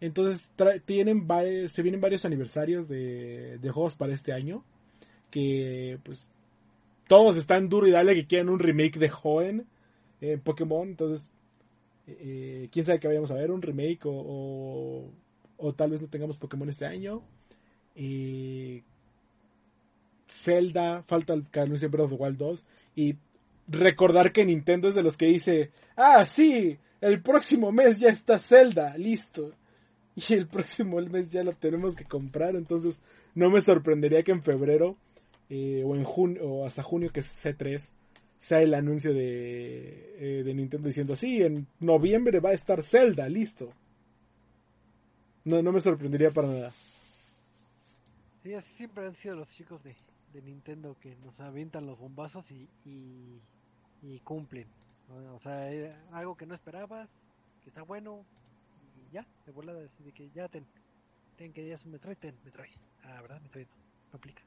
Entonces tienen se vienen varios aniversarios de, de, juegos para este año. Que pues todos están duro y dale que quieren un remake de Joen en Pokémon. Entonces eh, quién sabe que vayamos a ver, un remake o, o, tal vez no tengamos Pokémon este año. Eh, Zelda, falta el anuncie Breath of the Wild 2 y recordar que Nintendo es de los que dice, ah, sí, el próximo mes ya está Zelda, listo. Y el próximo mes ya lo tenemos que comprar, entonces no me sorprendería que en febrero eh, o en junio o hasta junio que es C3 sea el anuncio de, eh, de Nintendo diciendo, sí, en noviembre va a estar Zelda, listo. No, no me sorprendería para nada. Sí, así siempre han sido los chicos de, de Nintendo que nos avientan los bombazos y, y, cumplen. O sea, eh, algo que no esperabas, que está bueno, y ya, de volada, de que ya ten, ten, querías un Metroid, ten, Metroid. Ah, ¿verdad? Metroid, no aplica.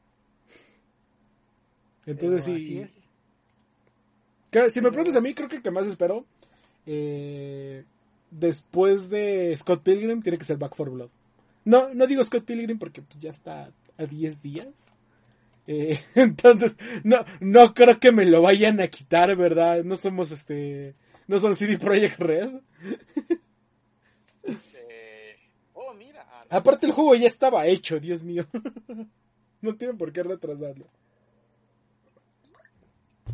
Entonces sí. si me preguntas a mí, creo que el que más espero eh, después de Scott Pilgrim tiene que ser Back for Blood. No, no digo Scott Pilgrim porque pues, ya está a 10 días. Eh, [laughs] entonces, no, no creo que me lo vayan a quitar, ¿verdad? No somos este. No son CD Projekt Red. Eh, oh, mira. Aparte, el juego ya estaba hecho, Dios mío. [laughs] no tienen por qué retrasarlo.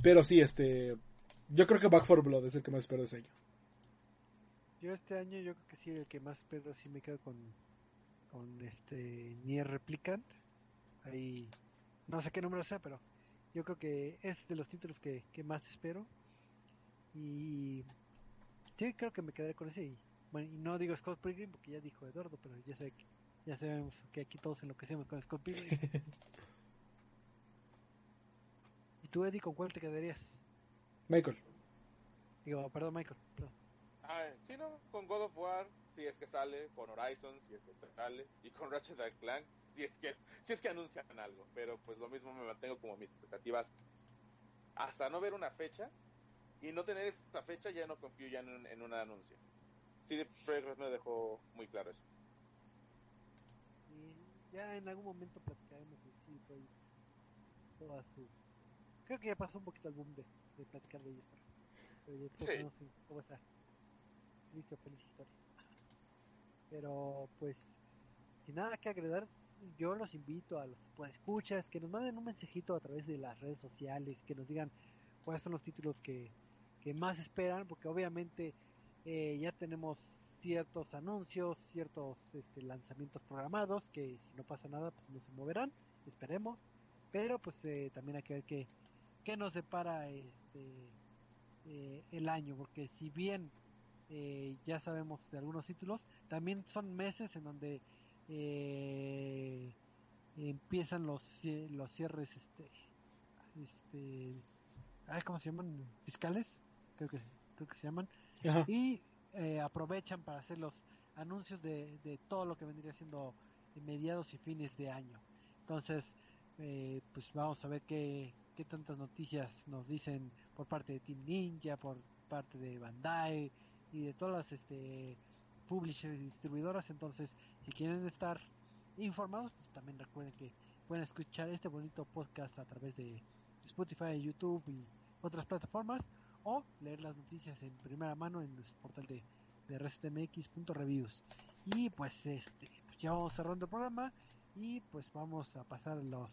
Pero sí, este. Yo creo que Back 4 Blood es el que más espero de ese año. Yo este año, yo creo que sí, el que más espero sí me quedo con. Con este. Nier Replicant. Ahí. No sé qué número sea, pero. Yo creo que es de los títulos que, más espero. Y. Sí, creo que me quedaré con ese. Y, bueno, y no digo Scott Pilgrim porque ya dijo Eduardo, pero ya sé que, ya sabemos que aquí todos enloquecemos con Scott Pilgrim. [laughs] ¿Y tú, Eddie, con cuál te quedarías? Michael. Digo, perdón, Michael. Perdón. Ah, sí, no, con God of War, si es que sale, con Horizon, si es que sale, y con Ratchet Clank, si es que, si es que anuncian algo. Pero pues lo mismo me mantengo como mis expectativas hasta no ver una fecha y no tener esta fecha ya no confío ya en, en un anuncio. Sí, Projekt me dejó muy claro eso. Y ya en algún momento platicaremos de toda su Creo que ya pasó un poquito el boom de, de platicar de ellos. Pero después no sé cómo está. Listo, feliz historia. Pero pues, sin nada que agregar, yo los invito a los pues, escuchas que nos manden un mensajito a través de las redes sociales, que nos digan cuáles son los títulos que, que más esperan, porque obviamente eh, ya tenemos ciertos anuncios, ciertos este, lanzamientos programados, que si no pasa nada, pues no se moverán, esperemos. Pero pues eh, también hay que ver que qué nos separa este eh, el año, porque si bien eh, ya sabemos de algunos títulos, también son meses en donde eh, empiezan los los cierres este este ay, ¿cómo se llaman? Fiscales, creo que, creo que se llaman. Ajá. Y eh, aprovechan para hacer los anuncios de, de todo lo que vendría siendo mediados y fines de año. Entonces, eh, pues vamos a ver qué, qué tantas noticias nos dicen por parte de Team Ninja, por parte de Bandai y de todas las este, publishers y distribuidoras. Entonces, si quieren estar informados, pues también recuerden que pueden escuchar este bonito podcast a través de Spotify, YouTube y otras plataformas o leer las noticias en primera mano en nuestro portal de, de restmx.reviews. Y pues este, pues ya vamos cerrando el programa y pues vamos a pasar los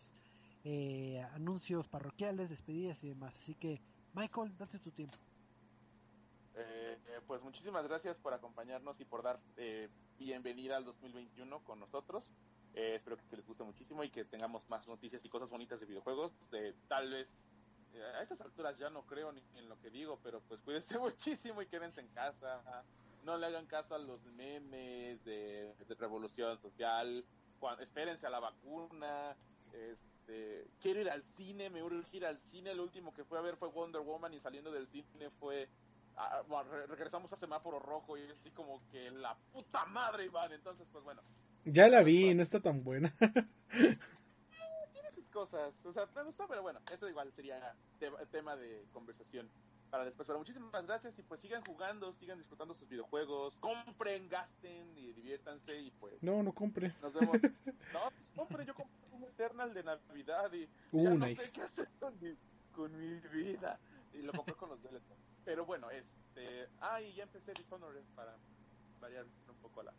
eh, anuncios parroquiales, despedidas y demás. Así que Michael, date tu tiempo. Eh, eh, pues muchísimas gracias por acompañarnos y por dar eh, bienvenida al 2021 con nosotros. Eh, espero que les guste muchísimo y que tengamos más noticias y cosas bonitas de videojuegos. De, tal vez eh, a estas alturas ya no creo ni en lo que digo, pero pues cuídense [laughs] muchísimo y quédense en casa. No le hagan caso a los memes de, revolución social. Cuan- espérense a la vacuna. Este, quiero ir al cine, me urge ir al cine. Lo último que fue a ver fue Wonder Woman y saliendo del cine fue ah, bueno, regresamos a semáforo rojo y así como que la puta madre Iván entonces pues bueno Ya la vi, no está tan buena. tiene sus cosas o sea me gustó pero bueno eso igual sería te- tema de conversación para después pero muchísimas gracias y pues sigan jugando sigan disfrutando sus videojuegos compren gasten y diviértanse y pues No, no compre. nos vemos [laughs] no compre yo compré un Eternal de Navidad y Uh, ya no nice. sé qué hacer con mi, con mi vida. Y lo compré con los DLCs. Pero bueno, este. Ah, y ya empecé Dishonored para variar un poco la.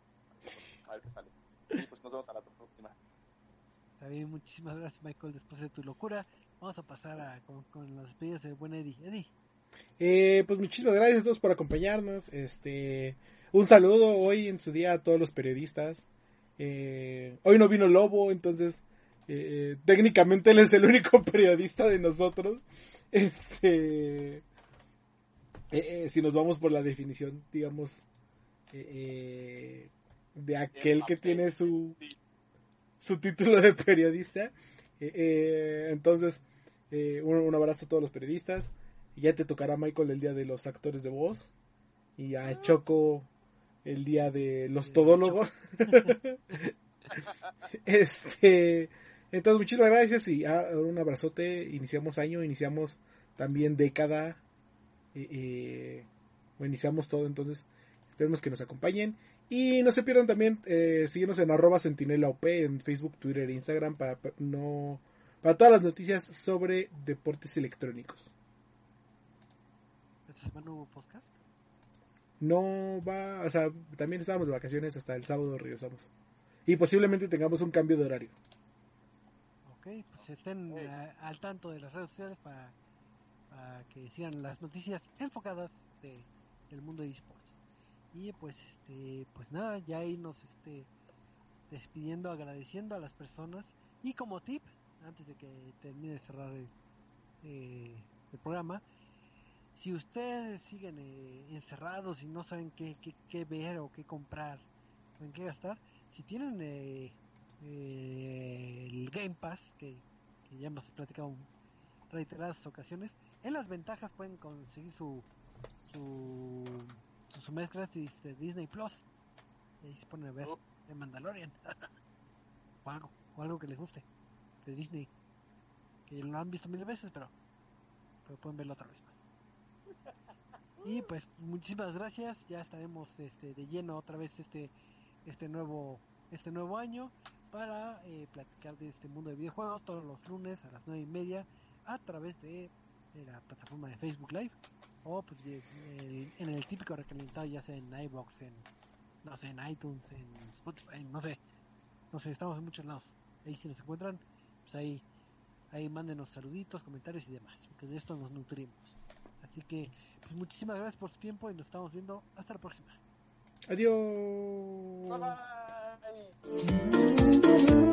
A ver qué sale. Y pues nos vemos a la próxima. Está bien, muchísimas gracias Michael después de tu locura. Vamos a pasar a, con, con las despedidas del buen Eddie. Eddie, Eh, pues muchísimas gracias a todos por acompañarnos. Este, un saludo hoy en su día a todos los periodistas. Eh, hoy no vino Lobo, entonces eh, técnicamente él es el único [laughs] periodista de nosotros. Este, eh, eh, si nos vamos por la definición, digamos, eh, eh, de aquel que tiene su su título de periodista. Eh, eh, entonces, eh, un, un abrazo a todos los periodistas. Ya te tocará Michael el día de los actores de voz. Y a Choco el día de los todólogos. [laughs] este. Entonces, muchísimas gracias y ah, un abrazote. Iniciamos año, iniciamos también década. eh, eh, o iniciamos todo, entonces esperemos que nos acompañen. Y no se pierdan también eh, seguirnos en arroba sentinela OP en Facebook, Twitter e Instagram para pa- no para todas las noticias sobre deportes electrónicos. ¿esta semana hubo podcast? No va, o sea, también estábamos de vacaciones hasta el sábado regresamos. Y posiblemente tengamos un cambio de horario. Ok, pues estén eh, al tanto de las redes sociales para, para que sigan las noticias enfocadas de, del mundo de esports. Y pues este, pues nada, ya irnos este despidiendo, agradeciendo a las personas y como tip, antes de que termine de cerrar el, eh, el programa, si ustedes siguen eh, encerrados y no saben qué, qué, qué ver o qué comprar o en qué gastar, si tienen eh, eh, el Game Pass, que, que ya hemos platicado en reiteradas ocasiones, en las ventajas pueden conseguir su su, su, su mezcla de de Disney Plus. Y ahí se ponen a ver Oh. de Mandalorian. [laughs] o algo, o algo que les guste de Disney. Que lo han visto mil veces, pero, pero pueden verlo otra vez más. Y pues muchísimas gracias, ya estaremos este, de lleno otra vez este este nuevo este nuevo año para eh, platicar de este mundo de videojuegos todos los lunes a las nueve y media a través de, la plataforma de Facebook Live o pues el- en el típico recalentado ya sea en iBox en no sé en iTunes en Spotify no sé no sé estamos en muchos lados. Ahí si nos encuentran pues ahí ahí mándenos saluditos comentarios y demás porque de esto nos nutrimos así que pues muchísimas gracias por su tiempo y nos estamos viendo hasta la próxima Adiós. Bye bye.